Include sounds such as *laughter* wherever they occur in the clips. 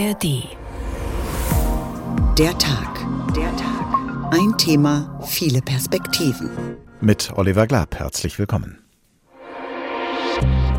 ARD. Der Tag. Der Tag. Ein Thema, viele Perspektiven. Mit Oliver Glab, herzlich willkommen.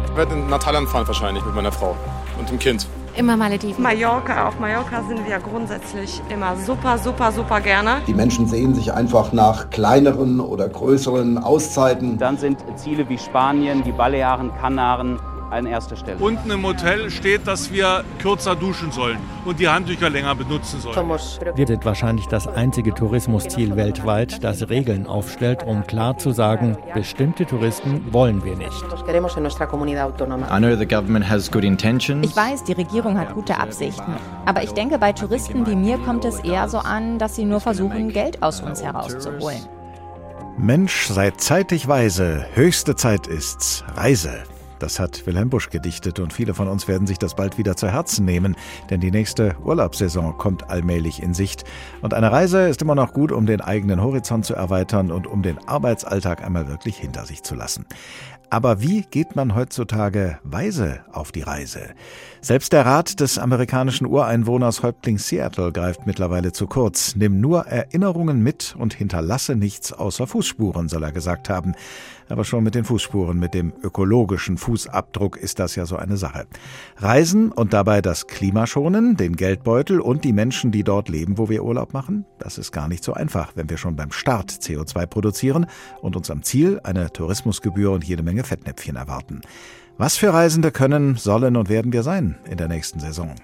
Ich werde nach Thailand fahren wahrscheinlich mit meiner Frau und dem Kind. Immer Malediven. Mallorca. Auf Mallorca sind wir grundsätzlich immer super, super, super gerne. Die Menschen sehen sich einfach nach kleineren oder größeren Auszeiten. Dann sind Ziele wie Spanien, die Balearen, Kanaren an erster Stelle. Unten im Hotel steht, dass wir kürzer duschen sollen und die Handtücher länger benutzen sollen. Wir sind wahrscheinlich das einzige Tourismusziel weltweit, das Regeln aufstellt, um klar zu sagen, bestimmte Touristen wollen wir nicht. Ich weiß, die Regierung hat gute Absichten. Aber ich denke, bei Touristen wie mir kommt es eher so an, dass sie nur versuchen, Geld aus uns herauszuholen. Mensch, seid zeitig weise, höchste Zeit ist's, Reise. Das hat Wilhelm Busch gedichtet und viele von uns werden sich das bald wieder zu Herzen nehmen, denn die nächste Urlaubssaison kommt allmählich in Sicht. Und eine Reise ist immer noch gut, um den eigenen Horizont zu erweitern und um den Arbeitsalltag einmal wirklich hinter sich zu lassen. Aber wie geht man heutzutage weise auf die Reise? Selbst der Rat des amerikanischen Ureinwohners Häuptling Seattle greift mittlerweile zu kurz. Nimm nur Erinnerungen mit und hinterlasse nichts außer Fußspuren, soll er gesagt haben. Aber schon mit den Fußspuren, mit dem ökologischen Fußabdruck ist das ja so eine Sache. Reisen und dabei das Klima schonen, den Geldbeutel und die Menschen, die dort leben, wo wir Urlaub machen, das ist gar nicht so einfach, wenn wir schon beim Start CO2 produzieren und uns am Ziel eine Tourismusgebühr und jede Menge Fettnäpfchen erwarten. Was für Reisende können, sollen und werden wir sein in der nächsten Saison?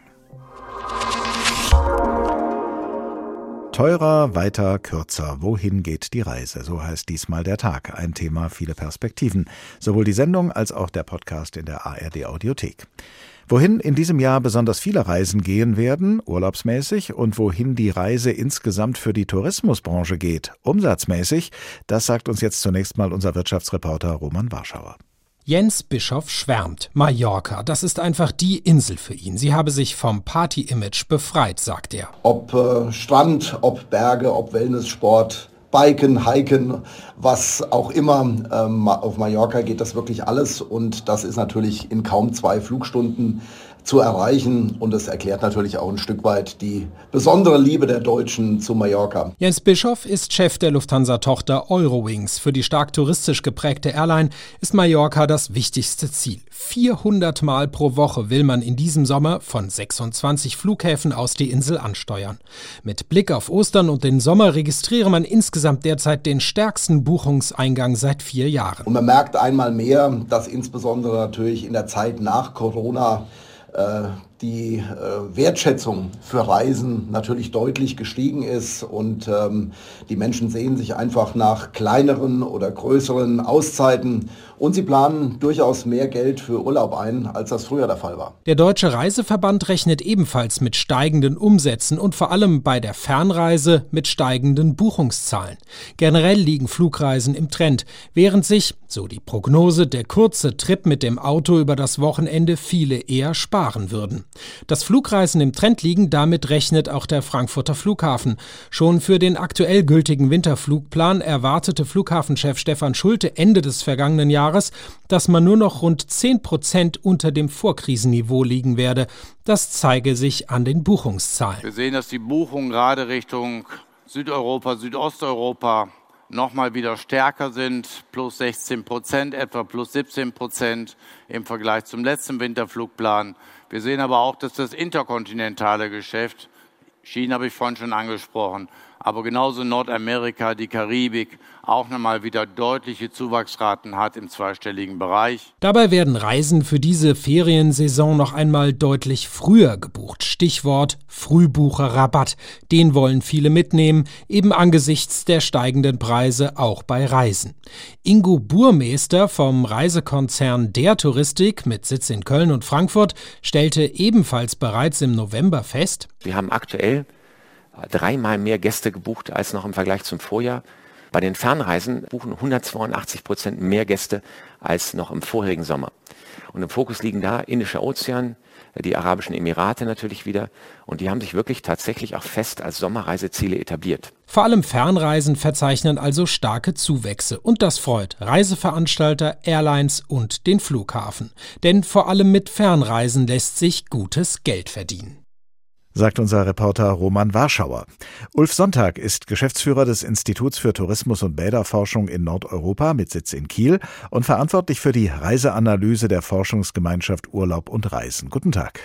Teurer, weiter, kürzer. Wohin geht die Reise? So heißt diesmal der Tag. Ein Thema, viele Perspektiven. Sowohl die Sendung als auch der Podcast in der ARD Audiothek. Wohin in diesem Jahr besonders viele Reisen gehen werden, urlaubsmäßig, und wohin die Reise insgesamt für die Tourismusbranche geht, umsatzmäßig, das sagt uns jetzt zunächst mal unser Wirtschaftsreporter Roman Warschauer. Jens Bischof schwärmt. Mallorca, das ist einfach die Insel für ihn. Sie habe sich vom Party-Image befreit, sagt er. Ob äh, Strand, ob Berge, ob Wellnesssport, Biken, Hiken, was auch immer. Ähm, auf Mallorca geht das wirklich alles und das ist natürlich in kaum zwei Flugstunden zu erreichen. Und es erklärt natürlich auch ein Stück weit die besondere Liebe der Deutschen zu Mallorca. Jens Bischoff ist Chef der Lufthansa-Tochter Eurowings. Für die stark touristisch geprägte Airline ist Mallorca das wichtigste Ziel. 400 Mal pro Woche will man in diesem Sommer von 26 Flughäfen aus die Insel ansteuern. Mit Blick auf Ostern und den Sommer registriere man insgesamt derzeit den stärksten Buchungseingang seit vier Jahren. Und man merkt einmal mehr, dass insbesondere natürlich in der Zeit nach Corona die äh, Wertschätzung für Reisen natürlich deutlich gestiegen ist und ähm, die Menschen sehen sich einfach nach kleineren oder größeren Auszeiten und sie planen durchaus mehr Geld für Urlaub ein, als das früher der Fall war. Der Deutsche Reiseverband rechnet ebenfalls mit steigenden Umsätzen und vor allem bei der Fernreise mit steigenden Buchungszahlen. Generell liegen Flugreisen im Trend, während sich, so die Prognose, der kurze Trip mit dem Auto über das Wochenende viele eher sparen würden. Dass Flugreisen im Trend liegen, damit rechnet auch der Frankfurter Flughafen. Schon für den aktuell gültigen Winterflugplan erwartete Flughafenchef Stefan Schulte Ende des vergangenen Jahres, dass man nur noch rund 10 Prozent unter dem Vorkrisenniveau liegen werde. Das zeige sich an den Buchungszahlen. Wir sehen, dass die Buchungen gerade Richtung Südeuropa, Südosteuropa nochmal wieder stärker sind, plus 16 Prozent, etwa plus 17 Prozent im Vergleich zum letzten Winterflugplan. Wir sehen aber auch, dass das interkontinentale Geschäft, China habe ich vorhin schon angesprochen, aber genauso Nordamerika, die Karibik auch nochmal wieder deutliche Zuwachsraten hat im zweistelligen Bereich. Dabei werden Reisen für diese Feriensaison noch einmal deutlich früher gebucht. Stichwort Frühbucherrabatt. Den wollen viele mitnehmen, eben angesichts der steigenden Preise auch bei Reisen. Ingo Burmeister vom Reisekonzern Der Touristik mit Sitz in Köln und Frankfurt stellte ebenfalls bereits im November fest, wir haben aktuell dreimal mehr Gäste gebucht als noch im Vergleich zum Vorjahr. Bei den Fernreisen buchen 182 Prozent mehr Gäste als noch im vorherigen Sommer. Und im Fokus liegen da Indischer Ozean, die Arabischen Emirate natürlich wieder. Und die haben sich wirklich tatsächlich auch fest als Sommerreiseziele etabliert. Vor allem Fernreisen verzeichnen also starke Zuwächse. Und das freut Reiseveranstalter, Airlines und den Flughafen. Denn vor allem mit Fernreisen lässt sich gutes Geld verdienen. Sagt unser Reporter Roman Warschauer. Ulf Sonntag ist Geschäftsführer des Instituts für Tourismus und Bäderforschung in Nordeuropa mit Sitz in Kiel und verantwortlich für die Reiseanalyse der Forschungsgemeinschaft Urlaub und Reisen. Guten Tag.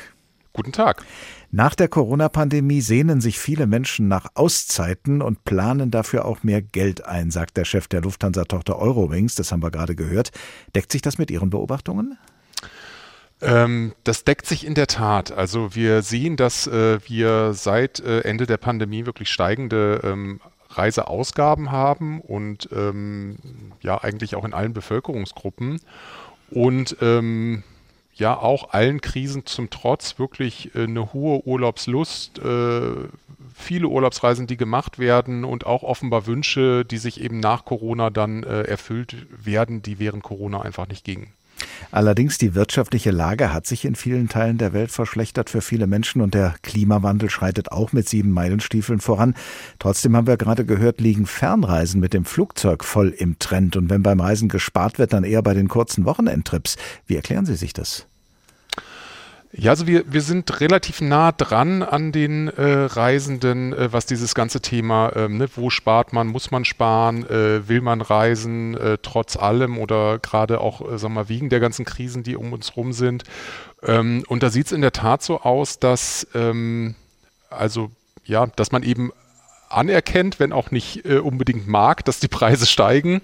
Guten Tag. Nach der Corona-Pandemie sehnen sich viele Menschen nach Auszeiten und planen dafür auch mehr Geld ein, sagt der Chef der Lufthansa-Tochter Eurowings. Das haben wir gerade gehört. Deckt sich das mit Ihren Beobachtungen? Ähm, das deckt sich in der Tat. Also wir sehen, dass äh, wir seit äh, Ende der Pandemie wirklich steigende ähm, Reiseausgaben haben und ähm, ja eigentlich auch in allen Bevölkerungsgruppen. Und ähm, ja auch allen Krisen zum Trotz wirklich äh, eine hohe Urlaubslust, äh, viele Urlaubsreisen, die gemacht werden und auch offenbar Wünsche, die sich eben nach Corona dann äh, erfüllt werden, die während Corona einfach nicht gingen. Allerdings die wirtschaftliche Lage hat sich in vielen Teilen der Welt verschlechtert für viele Menschen und der Klimawandel schreitet auch mit sieben Meilenstiefeln voran. Trotzdem haben wir gerade gehört, liegen Fernreisen mit dem Flugzeug voll im Trend und wenn beim Reisen gespart wird, dann eher bei den kurzen Wochenendtrips. Wie erklären Sie sich das? Ja, also wir, wir sind relativ nah dran an den äh, Reisenden, äh, was dieses ganze Thema, ähm, ne, wo spart man, muss man sparen, äh, will man reisen, äh, trotz allem oder gerade auch, äh, sagen wir mal, wegen der ganzen Krisen, die um uns rum sind. Ähm, und da sieht es in der Tat so aus, dass ähm, also ja, dass man eben anerkennt, wenn auch nicht äh, unbedingt mag, dass die Preise steigen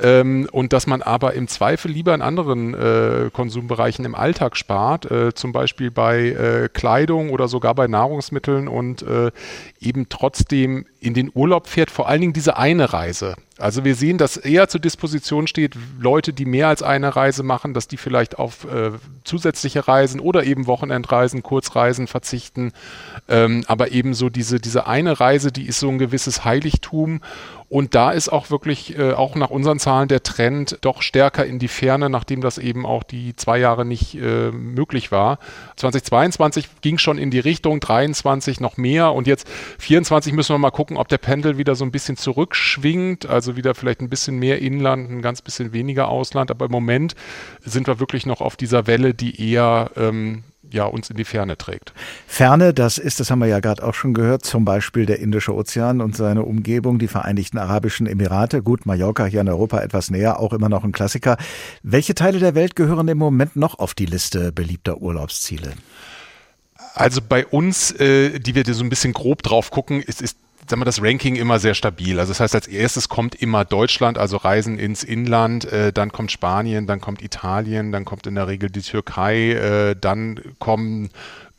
ähm, und dass man aber im Zweifel lieber in anderen äh, Konsumbereichen im Alltag spart, äh, zum Beispiel bei äh, Kleidung oder sogar bei Nahrungsmitteln und äh, eben trotzdem in den Urlaub fährt, vor allen Dingen diese eine Reise. Also wir sehen, dass eher zur Disposition steht, Leute, die mehr als eine Reise machen, dass die vielleicht auf äh, zusätzliche Reisen oder eben Wochenendreisen, Kurzreisen verzichten. Ähm, aber eben so diese, diese eine Reise, die ist so ein gewisses Heiligtum und da ist auch wirklich, äh, auch nach unseren Zahlen, der Trend doch stärker in die Ferne, nachdem das eben auch die zwei Jahre nicht äh, möglich war. 2022 ging schon in die Richtung, 23 noch mehr und jetzt 24 müssen wir mal gucken, ob der Pendel wieder so ein bisschen zurückschwingt, also wieder vielleicht ein bisschen mehr Inland, ein ganz bisschen weniger Ausland. Aber im Moment sind wir wirklich noch auf dieser Welle, die eher ähm, ja, uns in die Ferne trägt. Ferne, das ist, das haben wir ja gerade auch schon gehört, zum Beispiel der Indische Ozean und seine Umgebung, die Vereinigten Arabischen Emirate. Gut, Mallorca hier in Europa etwas näher, auch immer noch ein Klassiker. Welche Teile der Welt gehören im Moment noch auf die Liste beliebter Urlaubsziele? Also bei uns, äh, die wir so ein bisschen grob drauf gucken, ist, ist sagen wir, das Ranking immer sehr stabil. Also das heißt, als erstes kommt immer Deutschland, also Reisen ins Inland, äh, dann kommt Spanien, dann kommt Italien, dann kommt in der Regel die Türkei, äh, dann kommen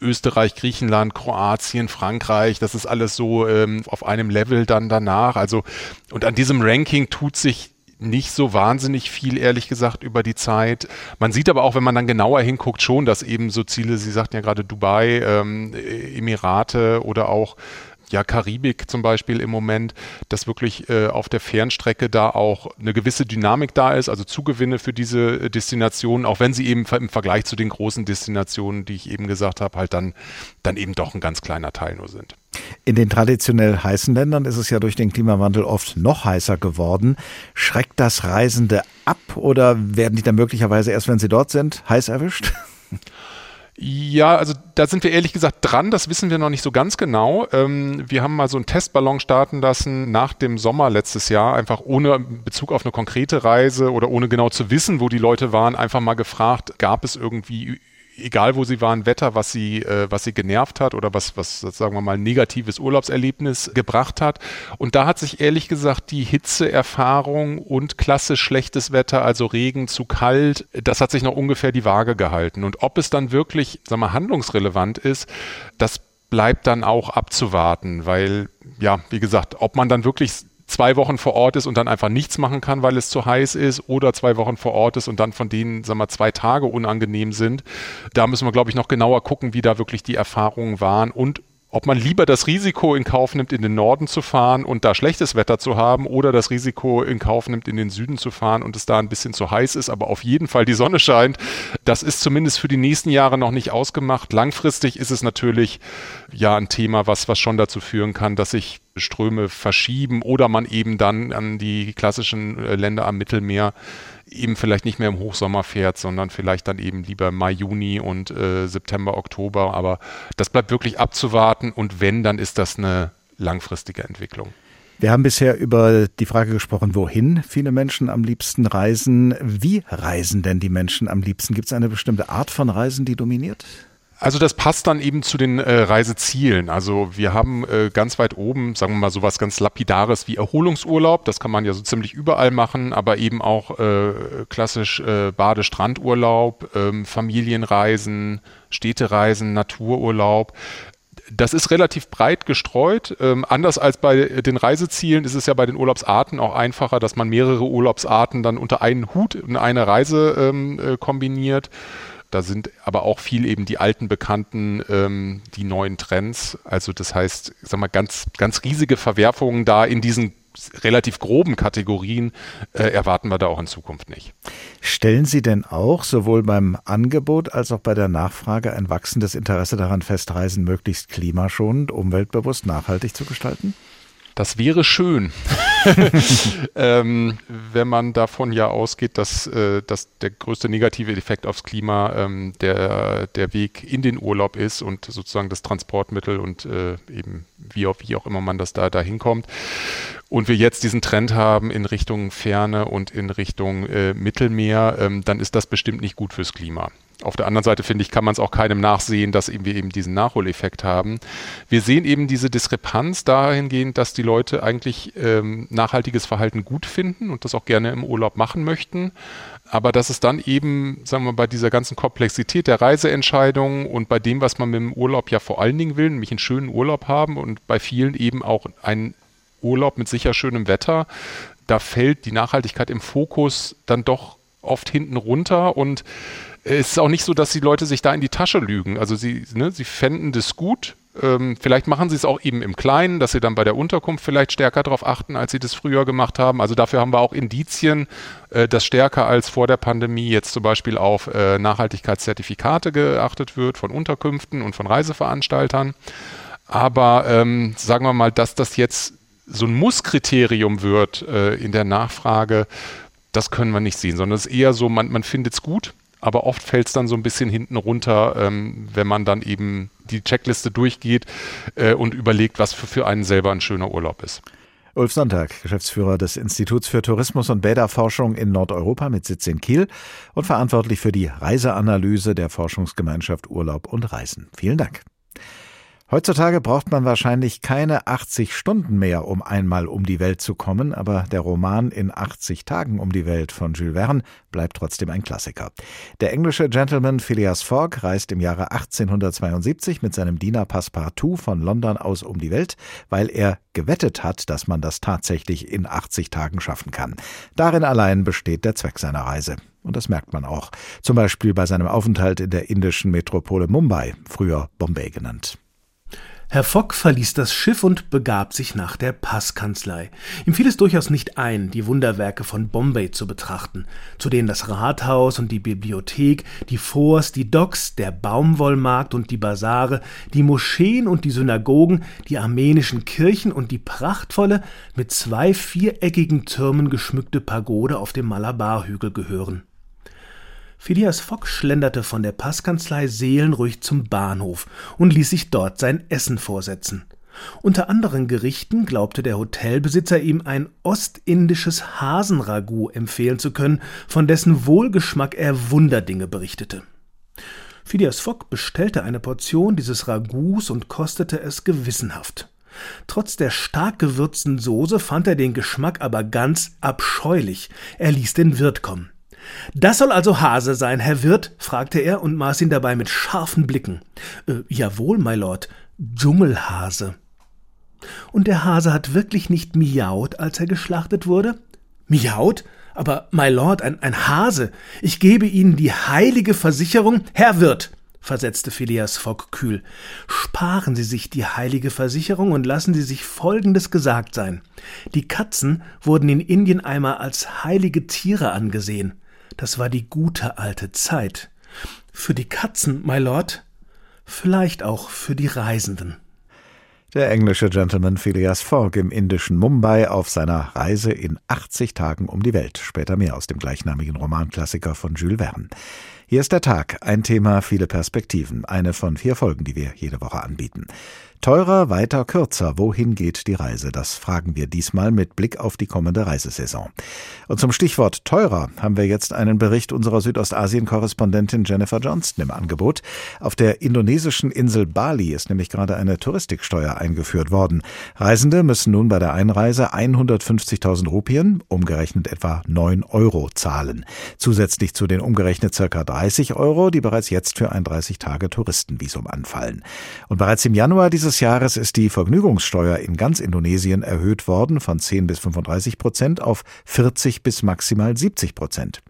Österreich, Griechenland, Kroatien, Frankreich, das ist alles so ähm, auf einem Level dann danach. Also und an diesem Ranking tut sich nicht so wahnsinnig viel, ehrlich gesagt, über die Zeit. Man sieht aber auch, wenn man dann genauer hinguckt, schon, dass eben so Ziele, Sie sagten ja gerade Dubai, ähm, Emirate oder auch ja, Karibik zum Beispiel im Moment, dass wirklich äh, auf der Fernstrecke da auch eine gewisse Dynamik da ist, also Zugewinne für diese äh, Destinationen, auch wenn sie eben im Vergleich zu den großen Destinationen, die ich eben gesagt habe, halt dann, dann eben doch ein ganz kleiner Teil nur sind. In den traditionell heißen Ländern ist es ja durch den Klimawandel oft noch heißer geworden. Schreckt das Reisende ab oder werden die dann möglicherweise erst, wenn sie dort sind, heiß erwischt? Ja, also da sind wir ehrlich gesagt dran, das wissen wir noch nicht so ganz genau. Ähm, wir haben mal so einen Testballon starten lassen nach dem Sommer letztes Jahr, einfach ohne Bezug auf eine konkrete Reise oder ohne genau zu wissen, wo die Leute waren, einfach mal gefragt, gab es irgendwie egal wo sie waren, Wetter, was sie, äh, was sie genervt hat oder was, was, sagen wir mal, ein negatives Urlaubserlebnis gebracht hat. Und da hat sich ehrlich gesagt die Hitzeerfahrung und klassisch schlechtes Wetter, also Regen zu kalt, das hat sich noch ungefähr die Waage gehalten. Und ob es dann wirklich, sagen wir, handlungsrelevant ist, das bleibt dann auch abzuwarten, weil, ja, wie gesagt, ob man dann wirklich zwei Wochen vor Ort ist und dann einfach nichts machen kann, weil es zu heiß ist, oder zwei Wochen vor Ort ist und dann von denen, sagen wir, zwei Tage unangenehm sind. Da müssen wir, glaube ich, noch genauer gucken, wie da wirklich die Erfahrungen waren und ob man lieber das Risiko in Kauf nimmt, in den Norden zu fahren und da schlechtes Wetter zu haben oder das Risiko in Kauf nimmt, in den Süden zu fahren und es da ein bisschen zu heiß ist, aber auf jeden Fall die Sonne scheint. Das ist zumindest für die nächsten Jahre noch nicht ausgemacht. Langfristig ist es natürlich ja ein Thema, was, was schon dazu führen kann, dass sich Ströme verschieben oder man eben dann an die klassischen äh, Länder am Mittelmeer eben vielleicht nicht mehr im Hochsommer fährt, sondern vielleicht dann eben lieber Mai, Juni und äh, September, Oktober. Aber das bleibt wirklich abzuwarten und wenn, dann ist das eine langfristige Entwicklung. Wir haben bisher über die Frage gesprochen, wohin viele Menschen am liebsten reisen. Wie reisen denn die Menschen am liebsten? Gibt es eine bestimmte Art von Reisen, die dominiert? Also das passt dann eben zu den äh, Reisezielen. Also wir haben äh, ganz weit oben, sagen wir mal, sowas ganz Lapidares wie Erholungsurlaub. Das kann man ja so ziemlich überall machen, aber eben auch äh, klassisch äh, Badestrandurlaub, ähm, Familienreisen, Städtereisen, Natururlaub. Das ist relativ breit gestreut. Ähm, anders als bei den Reisezielen ist es ja bei den Urlaubsarten auch einfacher, dass man mehrere Urlaubsarten dann unter einen Hut in eine Reise ähm, äh, kombiniert. Da sind aber auch viel eben die alten Bekannten, ähm, die neuen Trends. Also das heißt, ich sag mal, ganz, ganz riesige Verwerfungen da in diesen relativ groben Kategorien äh, erwarten wir da auch in Zukunft nicht. Stellen Sie denn auch sowohl beim Angebot als auch bei der Nachfrage ein wachsendes Interesse daran fest, Reisen möglichst klimaschonend, umweltbewusst, nachhaltig zu gestalten? Das wäre schön, *laughs* ähm, wenn man davon ja ausgeht, dass, äh, dass der größte negative Effekt aufs Klima ähm, der, der Weg in den Urlaub ist und sozusagen das Transportmittel und äh, eben wie auch, wie auch immer man das da, da hinkommt. Und wir jetzt diesen Trend haben in Richtung Ferne und in Richtung äh, Mittelmeer, ähm, dann ist das bestimmt nicht gut fürs Klima. Auf der anderen Seite finde ich, kann man es auch keinem nachsehen, dass wir eben diesen Nachholeffekt haben. Wir sehen eben diese Diskrepanz dahingehend, dass die Leute eigentlich ähm, nachhaltiges Verhalten gut finden und das auch gerne im Urlaub machen möchten. Aber dass es dann eben, sagen wir mal, bei dieser ganzen Komplexität der Reiseentscheidungen und bei dem, was man mit dem Urlaub ja vor allen Dingen will, nämlich einen schönen Urlaub haben und bei vielen eben auch einen Urlaub mit sicher schönem Wetter, da fällt die Nachhaltigkeit im Fokus dann doch oft hinten runter und es ist auch nicht so, dass die Leute sich da in die Tasche lügen. Also sie, ne, sie fänden das gut. Ähm, vielleicht machen sie es auch eben im Kleinen, dass sie dann bei der Unterkunft vielleicht stärker darauf achten, als sie das früher gemacht haben. Also dafür haben wir auch Indizien, äh, dass stärker als vor der Pandemie jetzt zum Beispiel auf äh, Nachhaltigkeitszertifikate geachtet wird von Unterkünften und von Reiseveranstaltern. Aber ähm, sagen wir mal, dass das jetzt so ein Musskriterium wird äh, in der Nachfrage, das können wir nicht sehen, sondern es ist eher so, man, man findet es gut, aber oft fällt es dann so ein bisschen hinten runter, ähm, wenn man dann eben die Checkliste durchgeht äh, und überlegt, was für, für einen selber ein schöner Urlaub ist. Ulf Sonntag, Geschäftsführer des Instituts für Tourismus und Bäderforschung in Nordeuropa mit Sitz in Kiel und verantwortlich für die Reiseanalyse der Forschungsgemeinschaft Urlaub und Reisen. Vielen Dank. Heutzutage braucht man wahrscheinlich keine 80 Stunden mehr, um einmal um die Welt zu kommen, aber der Roman In 80 Tagen um die Welt von Jules Verne bleibt trotzdem ein Klassiker. Der englische Gentleman Phileas Fogg reist im Jahre 1872 mit seinem Diener Passepartout von London aus um die Welt, weil er gewettet hat, dass man das tatsächlich in 80 Tagen schaffen kann. Darin allein besteht der Zweck seiner Reise. Und das merkt man auch. Zum Beispiel bei seinem Aufenthalt in der indischen Metropole Mumbai, früher Bombay genannt. Herr Fock verließ das Schiff und begab sich nach der Passkanzlei. Ihm fiel es durchaus nicht ein, die Wunderwerke von Bombay zu betrachten, zu denen das Rathaus und die Bibliothek, die Forts, die Docks, der Baumwollmarkt und die Basare, die Moscheen und die Synagogen, die armenischen Kirchen und die prachtvolle, mit zwei viereckigen Türmen geschmückte Pagode auf dem Malabarhügel gehören. Phileas Fogg schlenderte von der Passkanzlei seelenruhig zum Bahnhof und ließ sich dort sein Essen vorsetzen. Unter anderen Gerichten glaubte der Hotelbesitzer ihm ein ostindisches Hasenragout empfehlen zu können, von dessen Wohlgeschmack er Wunderdinge berichtete. Phileas Fogg bestellte eine Portion dieses Ragouts und kostete es gewissenhaft. Trotz der stark gewürzten Soße fand er den Geschmack aber ganz abscheulich. Er ließ den Wirt kommen. Das soll also Hase sein, Herr Wirt? fragte er und maß ihn dabei mit scharfen Blicken. Äh, jawohl, my Lord, Dschungelhase. Und der Hase hat wirklich nicht miaut, als er geschlachtet wurde? Miaut? Aber, my Lord, ein, ein Hase. Ich gebe Ihnen die heilige Versicherung, Herr Wirt, versetzte Phileas Fogg kühl. Sparen Sie sich die heilige Versicherung und lassen Sie sich Folgendes gesagt sein. Die Katzen wurden in Indien einmal als heilige Tiere angesehen. Das war die gute alte Zeit. Für die Katzen, my Lord, vielleicht auch für die Reisenden. Der englische Gentleman Phileas Fogg im indischen Mumbai auf seiner Reise in 80 Tagen um die Welt. Später mehr aus dem gleichnamigen Romanklassiker von Jules Verne. Hier ist der Tag, ein Thema, viele Perspektiven, eine von vier Folgen, die wir jede Woche anbieten. Teurer, weiter, kürzer. Wohin geht die Reise? Das fragen wir diesmal mit Blick auf die kommende Reisesaison. Und zum Stichwort teurer haben wir jetzt einen Bericht unserer Südostasien-Korrespondentin Jennifer Johnston im Angebot. Auf der indonesischen Insel Bali ist nämlich gerade eine Touristiksteuer eingeführt worden. Reisende müssen nun bei der Einreise 150.000 Rupien, umgerechnet etwa 9 Euro, zahlen. Zusätzlich zu den umgerechnet circa 30 Euro, die bereits jetzt für ein 30-Tage-Touristenvisum anfallen. Und bereits im Januar dieses dieses Jahres ist die Vergnügungssteuer in ganz Indonesien erhöht worden von 10 bis 35 Prozent auf 40 bis maximal 70 Prozent.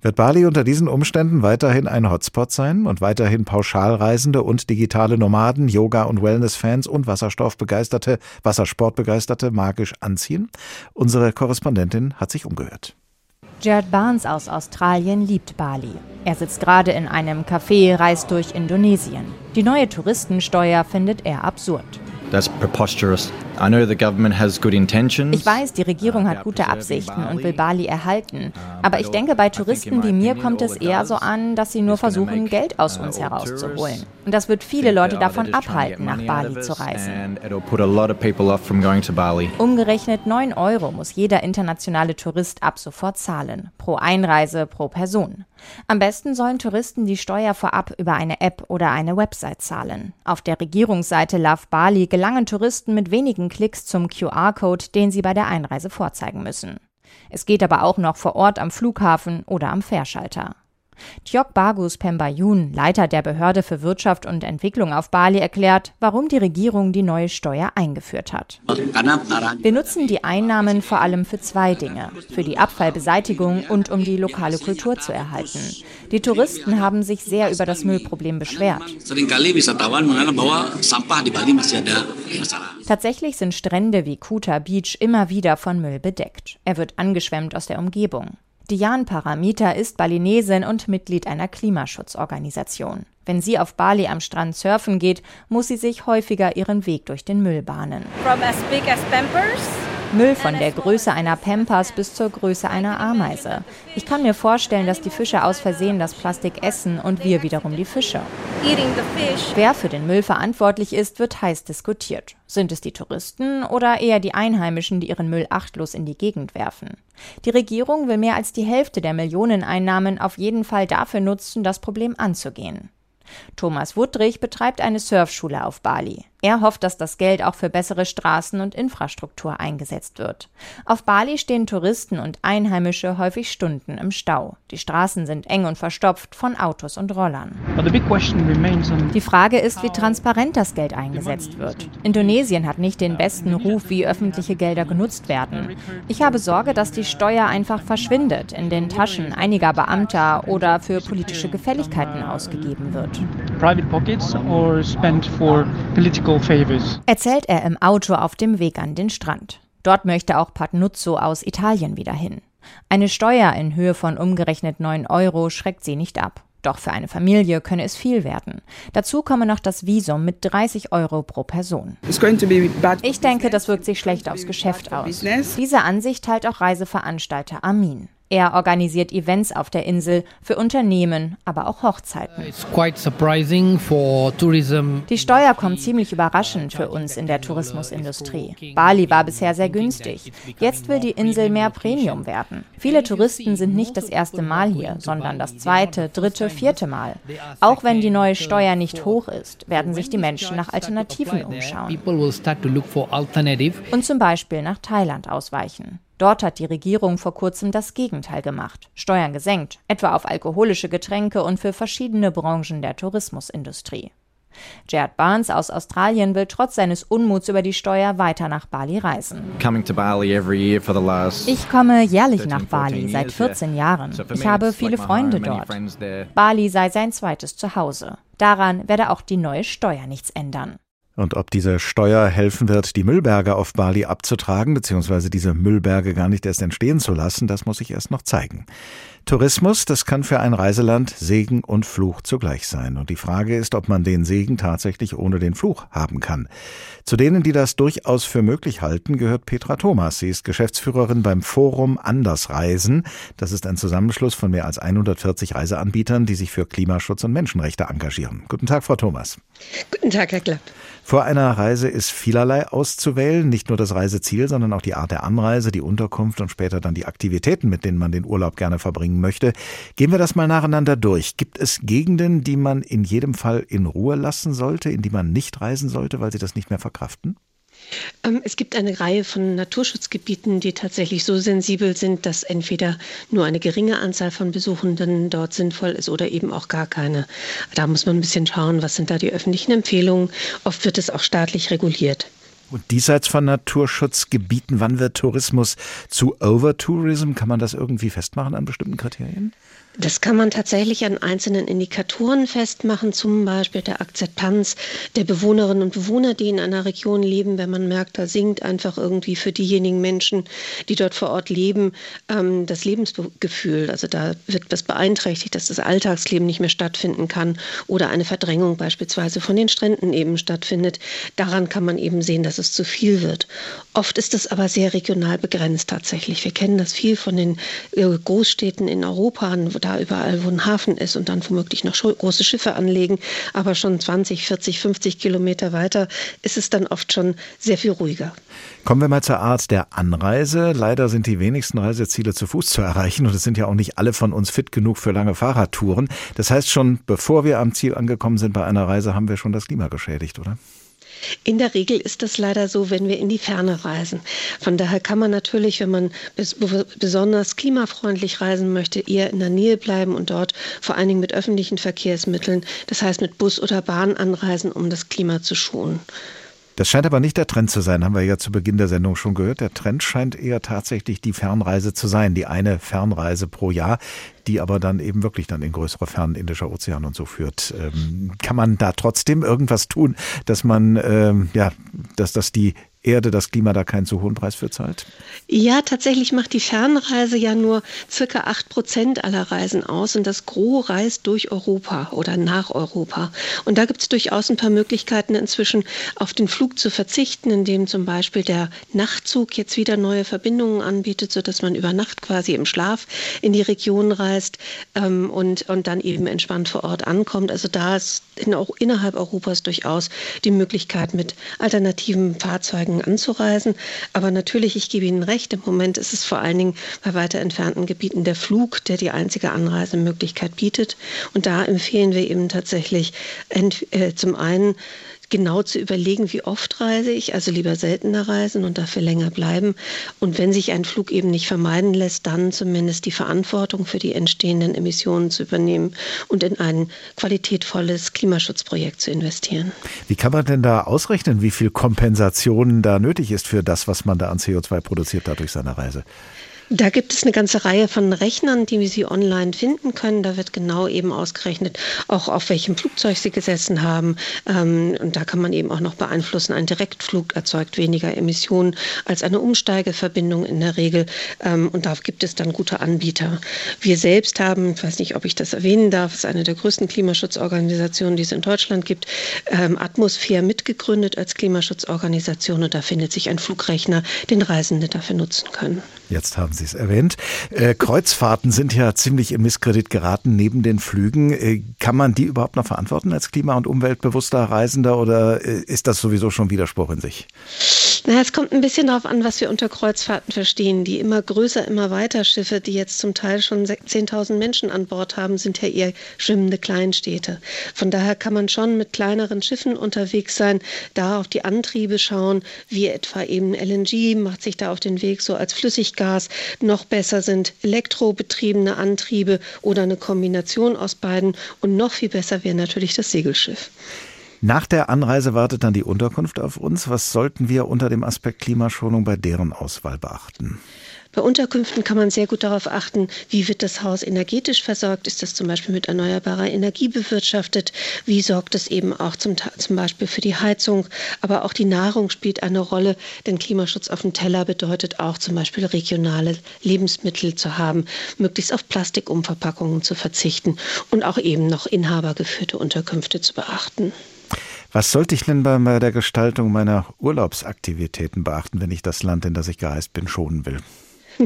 Wird Bali unter diesen Umständen weiterhin ein Hotspot sein und weiterhin Pauschalreisende und digitale Nomaden, Yoga- und Wellness-Fans und Wasserstoffbegeisterte, Wassersportbegeisterte magisch anziehen? Unsere Korrespondentin hat sich umgehört. Jared Barnes aus Australien liebt Bali. Er sitzt gerade in einem Café, reist durch Indonesien. Die neue Touristensteuer findet er absurd. That's preposterous. I know the government has good intentions. Ich weiß, die Regierung hat gute Absichten und will Bali erhalten. Aber ich denke, bei Touristen wie mir kommt es eher so an, dass sie nur versuchen, Geld aus uns herauszuholen. Und das wird viele Leute davon abhalten, nach Bali zu reisen. Umgerechnet 9 Euro muss jeder internationale Tourist ab sofort zahlen. Pro Einreise, pro Person. Am besten sollen Touristen die Steuer vorab über eine App oder eine Website zahlen. Auf der Regierungsseite Love Bali gelangen Touristen mit wenigen Klicks zum QR-Code, den sie bei der Einreise vorzeigen müssen. Es geht aber auch noch vor Ort am Flughafen oder am Fährschalter. Tjok Bagus Pembayun, Leiter der Behörde für Wirtschaft und Entwicklung auf Bali, erklärt, warum die Regierung die neue Steuer eingeführt hat. Wir nutzen die Einnahmen vor allem für zwei Dinge. Für die Abfallbeseitigung und um die lokale Kultur zu erhalten. Die Touristen haben sich sehr über das Müllproblem beschwert. Tatsächlich sind Strände wie Kuta Beach immer wieder von Müll bedeckt. Er wird angeschwemmt aus der Umgebung. Diane Paramita ist Balinesin und Mitglied einer Klimaschutzorganisation. Wenn sie auf Bali am Strand surfen geht, muss sie sich häufiger ihren Weg durch den Müll bahnen. From as big as Pampers Müll von der Größe einer Pampers bis zur Größe einer Ameise. Ich kann mir vorstellen, dass die Fische aus Versehen das Plastik essen und wir wiederum die Fische. Wer für den Müll verantwortlich ist, wird heiß diskutiert. Sind es die Touristen oder eher die Einheimischen, die ihren Müll achtlos in die Gegend werfen? Die Regierung will mehr als die Hälfte der Millioneneinnahmen auf jeden Fall dafür nutzen, das Problem anzugehen. Thomas Wuttrich betreibt eine Surfschule auf Bali. Er hofft, dass das Geld auch für bessere Straßen und Infrastruktur eingesetzt wird. Auf Bali stehen Touristen und Einheimische häufig Stunden im Stau. Die Straßen sind eng und verstopft von Autos und Rollern. Die Frage ist, wie transparent das Geld eingesetzt wird. Indonesien hat nicht den besten Ruf, wie öffentliche Gelder genutzt werden. Ich habe Sorge, dass die Steuer einfach verschwindet, in den Taschen einiger Beamter oder für politische Gefälligkeiten ausgegeben wird. Private pockets or spent for political Erzählt er im Auto auf dem Weg an den Strand. Dort möchte auch Patnuzzo aus Italien wieder hin. Eine Steuer in Höhe von umgerechnet 9 Euro schreckt sie nicht ab. Doch für eine Familie könne es viel werden. Dazu komme noch das Visum mit 30 Euro pro Person. Ich denke, das wirkt sich schlecht aufs Geschäft aus. Diese Ansicht teilt auch Reiseveranstalter Amin. Er organisiert Events auf der Insel für Unternehmen, aber auch Hochzeiten. Die Steuer kommt ziemlich überraschend für uns in der Tourismusindustrie. Bali war bisher sehr günstig. Jetzt will die Insel mehr Premium werden. Viele Touristen sind nicht das erste Mal hier, sondern das zweite, dritte, vierte Mal. Auch wenn die neue Steuer nicht hoch ist, werden sich die Menschen nach Alternativen umschauen. Und zum Beispiel nach Thailand ausweichen. Dort hat die Regierung vor kurzem das Gegenteil gemacht. Steuern gesenkt, etwa auf alkoholische Getränke und für verschiedene Branchen der Tourismusindustrie. Jared Barnes aus Australien will trotz seines Unmuts über die Steuer weiter nach Bali reisen. Ich komme jährlich nach Bali seit 14 Jahren. Ich habe viele Freunde dort. Bali sei sein zweites Zuhause. Daran werde auch die neue Steuer nichts ändern. Und ob diese Steuer helfen wird, die Müllberge auf Bali abzutragen, beziehungsweise diese Müllberge gar nicht erst entstehen zu lassen, das muss sich erst noch zeigen. Tourismus, das kann für ein Reiseland Segen und Fluch zugleich sein. Und die Frage ist, ob man den Segen tatsächlich ohne den Fluch haben kann. Zu denen, die das durchaus für möglich halten, gehört Petra Thomas. Sie ist Geschäftsführerin beim Forum Andersreisen. Das ist ein Zusammenschluss von mehr als 140 Reiseanbietern, die sich für Klimaschutz und Menschenrechte engagieren. Guten Tag, Frau Thomas. Guten Tag, Herr Klapp. Vor einer Reise ist vielerlei auszuwählen, nicht nur das Reiseziel, sondern auch die Art der Anreise, die Unterkunft und später dann die Aktivitäten, mit denen man den Urlaub gerne verbringen möchte. Gehen wir das mal nacheinander durch. Gibt es Gegenden, die man in jedem Fall in Ruhe lassen sollte, in die man nicht reisen sollte, weil sie das nicht mehr verkraften? Ähm, es gibt eine Reihe von Naturschutzgebieten, die tatsächlich so sensibel sind, dass entweder nur eine geringe Anzahl von Besuchenden dort sinnvoll ist oder eben auch gar keine. Da muss man ein bisschen schauen, was sind da die öffentlichen Empfehlungen. Oft wird es auch staatlich reguliert. Und diesseits von Naturschutzgebieten, wann wird Tourismus zu Overtourism? Kann man das irgendwie festmachen an bestimmten Kriterien? Das kann man tatsächlich an einzelnen Indikatoren festmachen, zum Beispiel der Akzeptanz der Bewohnerinnen und Bewohner, die in einer Region leben. Wenn man merkt, da sinkt einfach irgendwie für diejenigen Menschen, die dort vor Ort leben, ähm, das Lebensgefühl. Also da wird was beeinträchtigt, dass das Alltagsleben nicht mehr stattfinden kann oder eine Verdrängung beispielsweise von den Stränden eben stattfindet. Daran kann man eben sehen, dass es zu viel wird. Oft ist es aber sehr regional begrenzt tatsächlich. Wir kennen das viel von den äh, Großstädten in Europa, da überall, wo ein Hafen ist und dann womöglich noch große Schiffe anlegen. Aber schon 20, 40, 50 Kilometer weiter ist es dann oft schon sehr viel ruhiger. Kommen wir mal zur Art der Anreise. Leider sind die wenigsten Reiseziele zu Fuß zu erreichen und es sind ja auch nicht alle von uns fit genug für lange Fahrradtouren. Das heißt schon, bevor wir am Ziel angekommen sind bei einer Reise, haben wir schon das Klima geschädigt, oder? In der Regel ist das leider so, wenn wir in die Ferne reisen. Von daher kann man natürlich, wenn man besonders klimafreundlich reisen möchte, eher in der Nähe bleiben und dort vor allen Dingen mit öffentlichen Verkehrsmitteln, das heißt mit Bus oder Bahn anreisen, um das Klima zu schonen. Das scheint aber nicht der Trend zu sein, haben wir ja zu Beginn der Sendung schon gehört. Der Trend scheint eher tatsächlich die Fernreise zu sein, die eine Fernreise pro Jahr, die aber dann eben wirklich dann in größere Fernen Indischer Ozean und so führt. Ähm, kann man da trotzdem irgendwas tun, dass man, ähm, ja, dass das die Erde, das Klima da keinen zu hohen Preis für zahlt? Ja, tatsächlich macht die Fernreise ja nur circa acht Prozent aller Reisen aus und das Gros reist durch Europa oder nach Europa. Und da gibt es durchaus ein paar Möglichkeiten inzwischen auf den Flug zu verzichten, indem zum Beispiel der Nachtzug jetzt wieder neue Verbindungen anbietet, sodass man über Nacht quasi im Schlaf in die Region reist ähm, und, und dann eben entspannt vor Ort ankommt. Also da ist in, auch innerhalb Europas durchaus die Möglichkeit mit alternativen Fahrzeugen Tagen anzureisen. Aber natürlich, ich gebe Ihnen recht, im Moment ist es vor allen Dingen bei weiter entfernten Gebieten der Flug, der die einzige Anreisemöglichkeit bietet. Und da empfehlen wir eben tatsächlich äh, zum einen genau zu überlegen, wie oft reise ich, also lieber seltener reisen und dafür länger bleiben. Und wenn sich ein Flug eben nicht vermeiden lässt, dann zumindest die Verantwortung für die entstehenden Emissionen zu übernehmen und in ein qualitätvolles Klimaschutzprojekt zu investieren. Wie kann man denn da ausrechnen, wie viel Kompensation da nötig ist für das, was man da an CO2 produziert dadurch seine Reise? Da gibt es eine ganze Reihe von Rechnern, die Sie online finden können. Da wird genau eben ausgerechnet, auch auf welchem Flugzeug Sie gesessen haben. Ähm, und da kann man eben auch noch beeinflussen, ein Direktflug erzeugt weniger Emissionen als eine Umsteigeverbindung in der Regel. Ähm, und da gibt es dann gute Anbieter. Wir selbst haben, ich weiß nicht, ob ich das erwähnen darf, ist eine der größten Klimaschutzorganisationen, die es in Deutschland gibt, ähm, Atmosphäre mitgegründet als Klimaschutzorganisation. Und da findet sich ein Flugrechner, den Reisende dafür nutzen können. Jetzt haben Sie es erwähnt. Äh, Kreuzfahrten sind ja ziemlich im Misskredit geraten neben den Flügen. Äh, kann man die überhaupt noch verantworten als klima- und umweltbewusster Reisender oder äh, ist das sowieso schon Widerspruch in sich? Na, es kommt ein bisschen darauf an, was wir unter Kreuzfahrten verstehen. Die immer größer, immer weiter Schiffe, die jetzt zum Teil schon 10.000 Menschen an Bord haben, sind ja eher schwimmende Kleinstädte. Von daher kann man schon mit kleineren Schiffen unterwegs sein, da auf die Antriebe schauen, wie etwa eben LNG macht sich da auf den Weg so als Flüssiggas. Noch besser sind elektrobetriebene Antriebe oder eine Kombination aus beiden. Und noch viel besser wäre natürlich das Segelschiff. Nach der Anreise wartet dann die Unterkunft auf uns. Was sollten wir unter dem Aspekt Klimaschonung bei deren Auswahl beachten? Bei Unterkünften kann man sehr gut darauf achten, wie wird das Haus energetisch versorgt? Ist das zum Beispiel mit erneuerbarer Energie bewirtschaftet? Wie sorgt es eben auch zum, zum Beispiel für die Heizung? Aber auch die Nahrung spielt eine Rolle, denn Klimaschutz auf dem Teller bedeutet auch zum Beispiel regionale Lebensmittel zu haben, möglichst auf Plastikumverpackungen zu verzichten und auch eben noch inhabergeführte Unterkünfte zu beachten. Was sollte ich denn bei der Gestaltung meiner Urlaubsaktivitäten beachten, wenn ich das Land, in das ich gereist bin, schonen will?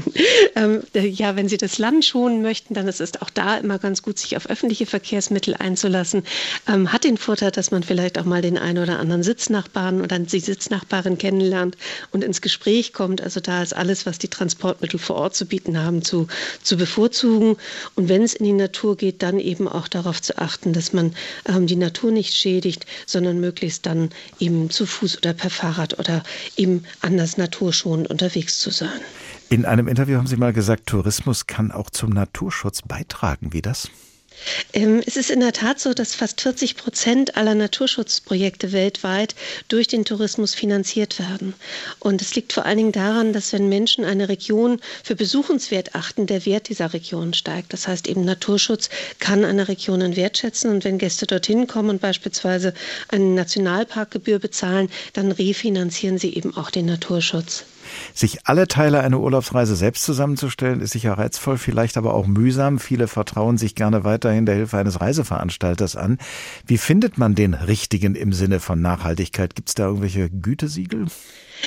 *laughs* ähm, ja, wenn Sie das Land schonen möchten, dann ist es auch da immer ganz gut, sich auf öffentliche Verkehrsmittel einzulassen. Ähm, hat den Vorteil, dass man vielleicht auch mal den einen oder anderen Sitznachbarn oder die Sitznachbarin kennenlernt und ins Gespräch kommt. Also da ist alles, was die Transportmittel vor Ort zu bieten haben, zu, zu bevorzugen. Und wenn es in die Natur geht, dann eben auch darauf zu achten, dass man ähm, die Natur nicht schädigt, sondern möglichst dann eben zu Fuß oder per Fahrrad oder eben anders naturschonend unterwegs zu sein. In einem Interview haben Sie mal gesagt, Tourismus kann auch zum Naturschutz beitragen. Wie das? Ähm, es ist in der Tat so, dass fast 40 Prozent aller Naturschutzprojekte weltweit durch den Tourismus finanziert werden. Und es liegt vor allen Dingen daran, dass wenn Menschen eine Region für besuchenswert achten, der Wert dieser Region steigt. Das heißt eben Naturschutz kann eine Region einen Wert schätzen. Und wenn Gäste dorthin kommen und beispielsweise eine Nationalparkgebühr bezahlen, dann refinanzieren sie eben auch den Naturschutz. Sich alle Teile einer Urlaubsreise selbst zusammenzustellen, ist sicher reizvoll, vielleicht aber auch mühsam. Viele vertrauen sich gerne weiterhin der Hilfe eines Reiseveranstalters an. Wie findet man den richtigen im Sinne von Nachhaltigkeit? Gibt es da irgendwelche Gütesiegel?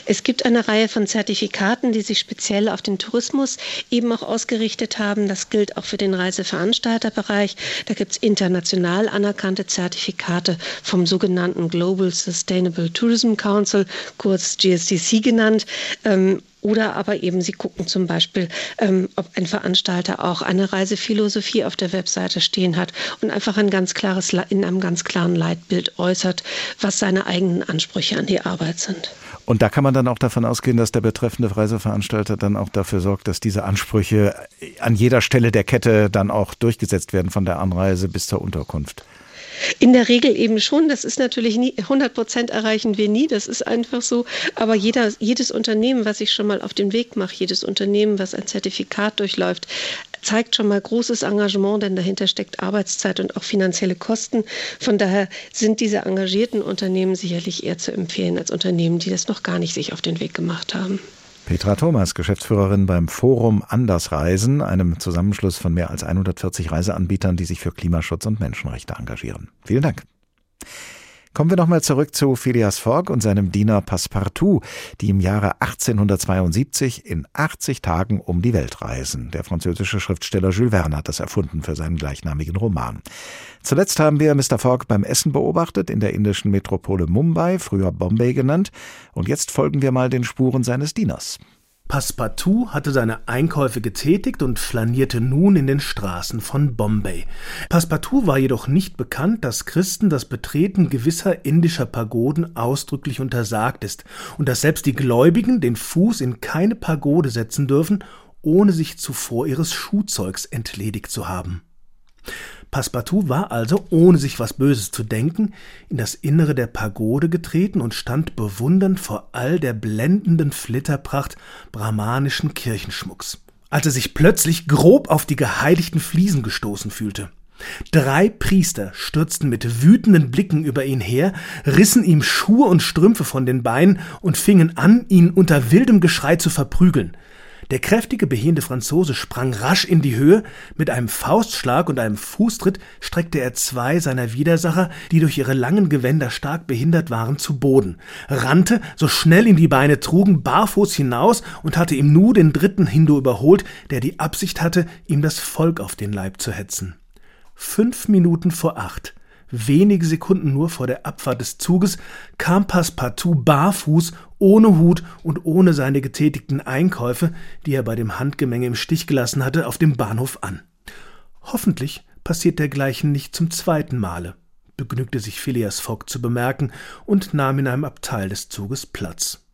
Es gibt eine Reihe von Zertifikaten, die sich speziell auf den Tourismus eben auch ausgerichtet haben. Das gilt auch für den Reiseveranstalterbereich. Da gibt es international anerkannte Zertifikate vom sogenannten Global Sustainable Tourism Council, kurz GSTC genannt. Oder aber eben, Sie gucken zum Beispiel, ähm, ob ein Veranstalter auch eine Reisephilosophie auf der Webseite stehen hat und einfach ein ganz klares, in einem ganz klaren Leitbild äußert, was seine eigenen Ansprüche an die Arbeit sind. Und da kann man dann auch davon ausgehen, dass der betreffende Reiseveranstalter dann auch dafür sorgt, dass diese Ansprüche an jeder Stelle der Kette dann auch durchgesetzt werden, von der Anreise bis zur Unterkunft. In der Regel eben schon. Das ist natürlich nie, 100 Prozent erreichen wir nie. Das ist einfach so. Aber jeder, jedes Unternehmen, was ich schon mal auf den Weg mache, jedes Unternehmen, was ein Zertifikat durchläuft, zeigt schon mal großes Engagement, denn dahinter steckt Arbeitszeit und auch finanzielle Kosten. Von daher sind diese engagierten Unternehmen sicherlich eher zu empfehlen als Unternehmen, die das noch gar nicht sich auf den Weg gemacht haben. Petra Thomas, Geschäftsführerin beim Forum Andersreisen, einem Zusammenschluss von mehr als 140 Reiseanbietern, die sich für Klimaschutz und Menschenrechte engagieren. Vielen Dank. Kommen wir nochmal zurück zu Phileas Fogg und seinem Diener Passepartout, die im Jahre 1872 in 80 Tagen um die Welt reisen. Der französische Schriftsteller Jules Verne hat das erfunden für seinen gleichnamigen Roman. Zuletzt haben wir Mr. Fogg beim Essen beobachtet in der indischen Metropole Mumbai, früher Bombay genannt, und jetzt folgen wir mal den Spuren seines Dieners. Passepartout hatte seine Einkäufe getätigt und flanierte nun in den Straßen von Bombay. Passepartout war jedoch nicht bekannt, dass Christen das Betreten gewisser indischer Pagoden ausdrücklich untersagt ist und dass selbst die Gläubigen den Fuß in keine Pagode setzen dürfen, ohne sich zuvor ihres Schuhzeugs entledigt zu haben. Passepartout war also, ohne sich was Böses zu denken, in das Innere der Pagode getreten und stand bewundernd vor all der blendenden Flitterpracht brahmanischen Kirchenschmucks, als er sich plötzlich grob auf die geheiligten Fliesen gestoßen fühlte. Drei Priester stürzten mit wütenden Blicken über ihn her, rissen ihm Schuhe und Strümpfe von den Beinen und fingen an, ihn unter wildem Geschrei zu verprügeln. Der kräftige, behende Franzose sprang rasch in die Höhe, mit einem Faustschlag und einem Fußtritt streckte er zwei seiner Widersacher, die durch ihre langen Gewänder stark behindert waren, zu Boden, rannte, so schnell ihm die Beine trugen, barfuß hinaus und hatte im Nu den dritten Hindu überholt, der die Absicht hatte, ihm das Volk auf den Leib zu hetzen. Fünf Minuten vor acht wenige Sekunden nur vor der Abfahrt des Zuges, kam Passepartout barfuß, ohne Hut und ohne seine getätigten Einkäufe, die er bei dem Handgemenge im Stich gelassen hatte, auf dem Bahnhof an. Hoffentlich passiert dergleichen nicht zum zweiten Male, begnügte sich Phileas Fogg zu bemerken und nahm in einem Abteil des Zuges Platz.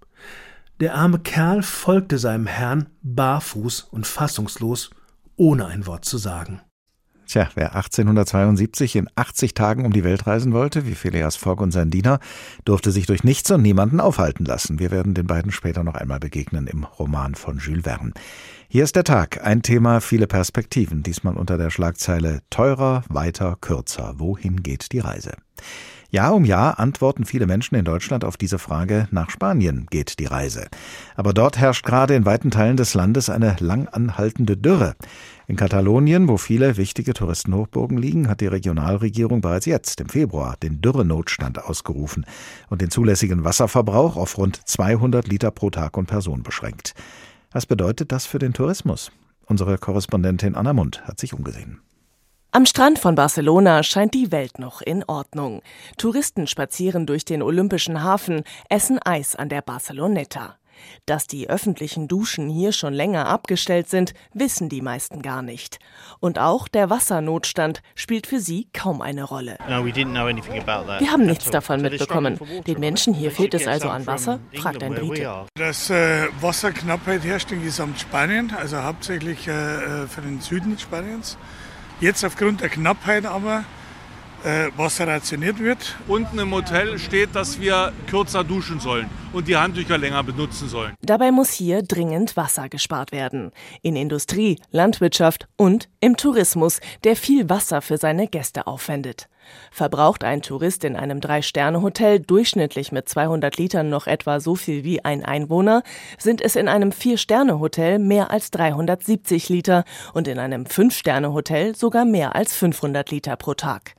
Der arme Kerl folgte seinem Herrn barfuß und fassungslos, ohne ein Wort zu sagen. Tja, wer 1872 in 80 Tagen um die Welt reisen wollte, wie Phileas Fogg und sein Diener, durfte sich durch nichts und niemanden aufhalten lassen. Wir werden den beiden später noch einmal begegnen im Roman von Jules Verne. Hier ist der Tag, ein Thema, viele Perspektiven, diesmal unter der Schlagzeile Teurer, weiter, kürzer. Wohin geht die Reise? Jahr um Jahr antworten viele Menschen in Deutschland auf diese Frage, nach Spanien geht die Reise. Aber dort herrscht gerade in weiten Teilen des Landes eine lang anhaltende Dürre. In Katalonien, wo viele wichtige Touristenhochburgen liegen, hat die Regionalregierung bereits jetzt im Februar den Dürrenotstand ausgerufen und den zulässigen Wasserverbrauch auf rund 200 Liter pro Tag und Person beschränkt. Was bedeutet das für den Tourismus? Unsere Korrespondentin Anna Mund hat sich umgesehen. Am Strand von Barcelona scheint die Welt noch in Ordnung. Touristen spazieren durch den Olympischen Hafen, essen Eis an der Barceloneta. Dass die öffentlichen Duschen hier schon länger abgestellt sind, wissen die meisten gar nicht. Und auch der Wassernotstand spielt für sie kaum eine Rolle. Wir haben nichts davon mitbekommen. Den Menschen hier fehlt es also an Wasser? fragt ein Brite. Dass äh, Wasserknappheit herrscht in Gesamtspanien, also hauptsächlich äh, äh, für den Süden Spaniens. Jetzt aufgrund der Knappheit aber äh, Wasser rationiert wird. Unten im Hotel steht, dass wir kürzer duschen sollen und die Handtücher länger benutzen sollen. Dabei muss hier dringend Wasser gespart werden. In Industrie, Landwirtschaft und im Tourismus, der viel Wasser für seine Gäste aufwendet. Verbraucht ein Tourist in einem Drei-Sterne-Hotel durchschnittlich mit 200 Litern noch etwa so viel wie ein Einwohner, sind es in einem Vier-Sterne-Hotel mehr als 370 Liter und in einem Fünf-Sterne-Hotel sogar mehr als 500 Liter pro Tag.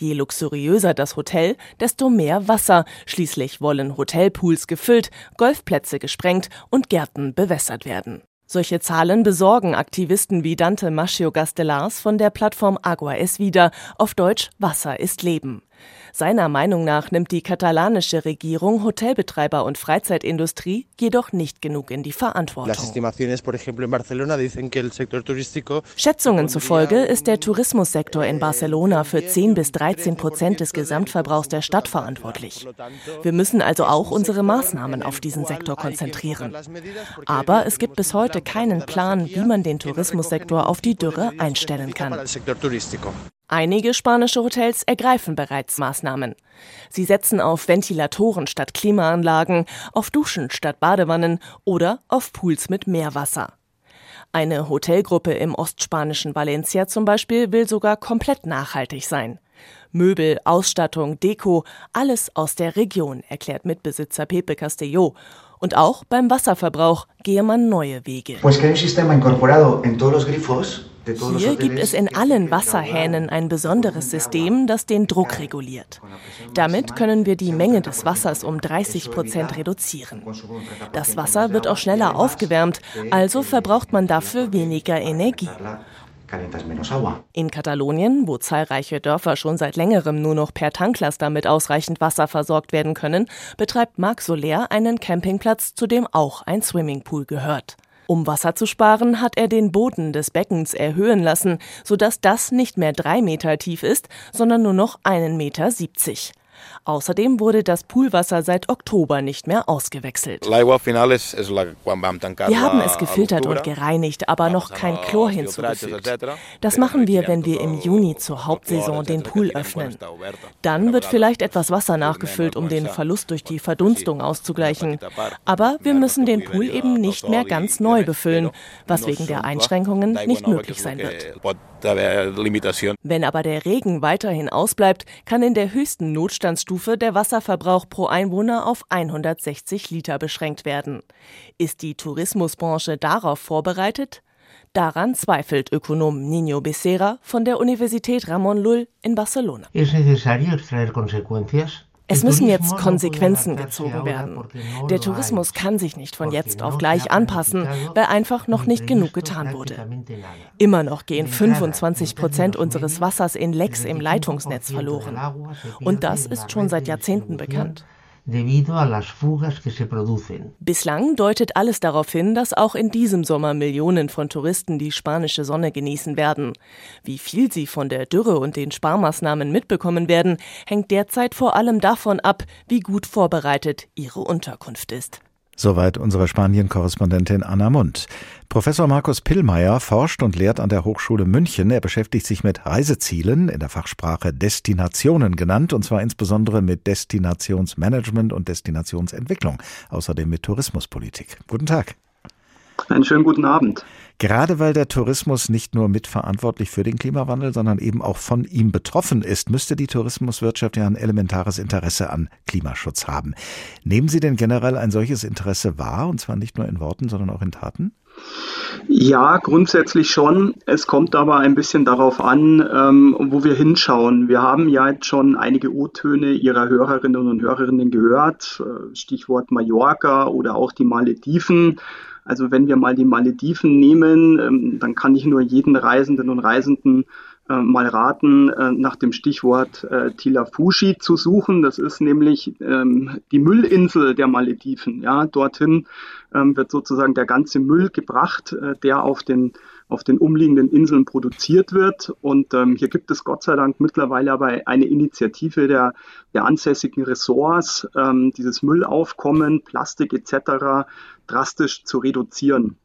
Je luxuriöser das Hotel, desto mehr Wasser. Schließlich wollen Hotelpools gefüllt, Golfplätze gesprengt und Gärten bewässert werden. Solche Zahlen besorgen Aktivisten wie Dante Maschio Gastelars von der Plattform Agua es wieder, auf Deutsch Wasser ist Leben. Seiner Meinung nach nimmt die katalanische Regierung Hotelbetreiber und Freizeitindustrie jedoch nicht genug in die Verantwortung. Schätzungen zufolge ist der Tourismussektor in Barcelona für 10 bis 13 Prozent des Gesamtverbrauchs der Stadt verantwortlich. Wir müssen also auch unsere Maßnahmen auf diesen Sektor konzentrieren. Aber es gibt bis heute keinen Plan, wie man den Tourismussektor auf die Dürre einstellen kann. Einige spanische Hotels ergreifen bereits Maßnahmen. Sie setzen auf Ventilatoren statt Klimaanlagen, auf Duschen statt Badewannen oder auf Pools mit Meerwasser. Eine Hotelgruppe im ostspanischen Valencia zum Beispiel will sogar komplett nachhaltig sein. Möbel, Ausstattung, Deko, alles aus der Region, erklärt Mitbesitzer Pepe Castelló. Und auch beim Wasserverbrauch gehe man neue Wege. Hier gibt es in allen Wasserhähnen ein besonderes System, das den Druck reguliert. Damit können wir die Menge des Wassers um 30 Prozent reduzieren. Das Wasser wird auch schneller aufgewärmt, also verbraucht man dafür weniger Energie. In Katalonien, wo zahlreiche Dörfer schon seit längerem nur noch per Tanklaster mit ausreichend Wasser versorgt werden können, betreibt Marc Soler einen Campingplatz, zu dem auch ein Swimmingpool gehört. Um Wasser zu sparen, hat er den Boden des Beckens erhöhen lassen, sodass das nicht mehr drei Meter tief ist, sondern nur noch einen Meter siebzig. Außerdem wurde das Poolwasser seit Oktober nicht mehr ausgewechselt. Wir haben es gefiltert und gereinigt, aber noch kein Chlor hinzugefügt. Das machen wir, wenn wir im Juni zur Hauptsaison den Pool öffnen. Dann wird vielleicht etwas Wasser nachgefüllt, um den Verlust durch die Verdunstung auszugleichen. Aber wir müssen den Pool eben nicht mehr ganz neu befüllen, was wegen der Einschränkungen nicht möglich sein wird. Wenn aber der Regen weiterhin ausbleibt, kann in der höchsten Notstandsstufe der Wasserverbrauch pro Einwohner auf 160 Liter beschränkt werden. Ist die Tourismusbranche darauf vorbereitet? Daran zweifelt Ökonom Nino Becerra von der Universität Ramon Lull in Barcelona. Es müssen jetzt Konsequenzen gezogen werden. Der Tourismus kann sich nicht von jetzt auf gleich anpassen, weil einfach noch nicht genug getan wurde. Immer noch gehen 25 Prozent unseres Wassers in Lecks im Leitungsnetz verloren. Und das ist schon seit Jahrzehnten bekannt debido a las fugas que se producen. Bislang deutet alles darauf hin, dass auch in diesem Sommer Millionen von Touristen die spanische Sonne genießen werden. Wie viel sie von der Dürre und den Sparmaßnahmen mitbekommen werden, hängt derzeit vor allem davon ab, wie gut vorbereitet ihre Unterkunft ist. Soweit unsere Spanien-Korrespondentin Anna Mund. Professor Markus Pillmeier forscht und lehrt an der Hochschule München. Er beschäftigt sich mit Reisezielen, in der Fachsprache Destinationen genannt, und zwar insbesondere mit Destinationsmanagement und Destinationsentwicklung, außerdem mit Tourismuspolitik. Guten Tag. Einen schönen guten Abend. Gerade weil der Tourismus nicht nur mitverantwortlich für den Klimawandel, sondern eben auch von ihm betroffen ist, müsste die Tourismuswirtschaft ja ein elementares Interesse an Klimaschutz haben. Nehmen Sie denn generell ein solches Interesse wahr, und zwar nicht nur in Worten, sondern auch in Taten? Ja, grundsätzlich schon. Es kommt aber ein bisschen darauf an, ähm, wo wir hinschauen. Wir haben ja jetzt schon einige O-Töne Ihrer Hörerinnen und Hörerinnen gehört. Äh, Stichwort Mallorca oder auch die Malediven. Also wenn wir mal die Malediven nehmen, ähm, dann kann ich nur jeden Reisenden und Reisenden äh, mal raten, äh, nach dem Stichwort äh, Tilafushi zu suchen. Das ist nämlich ähm, die Müllinsel der Malediven. Ja, dorthin ähm, wird sozusagen der ganze Müll gebracht, der auf den auf den umliegenden Inseln produziert wird. Und ähm, hier gibt es Gott sei Dank mittlerweile aber eine Initiative der, der ansässigen Ressorts, ähm, dieses Müllaufkommen, Plastik etc. drastisch zu reduzieren.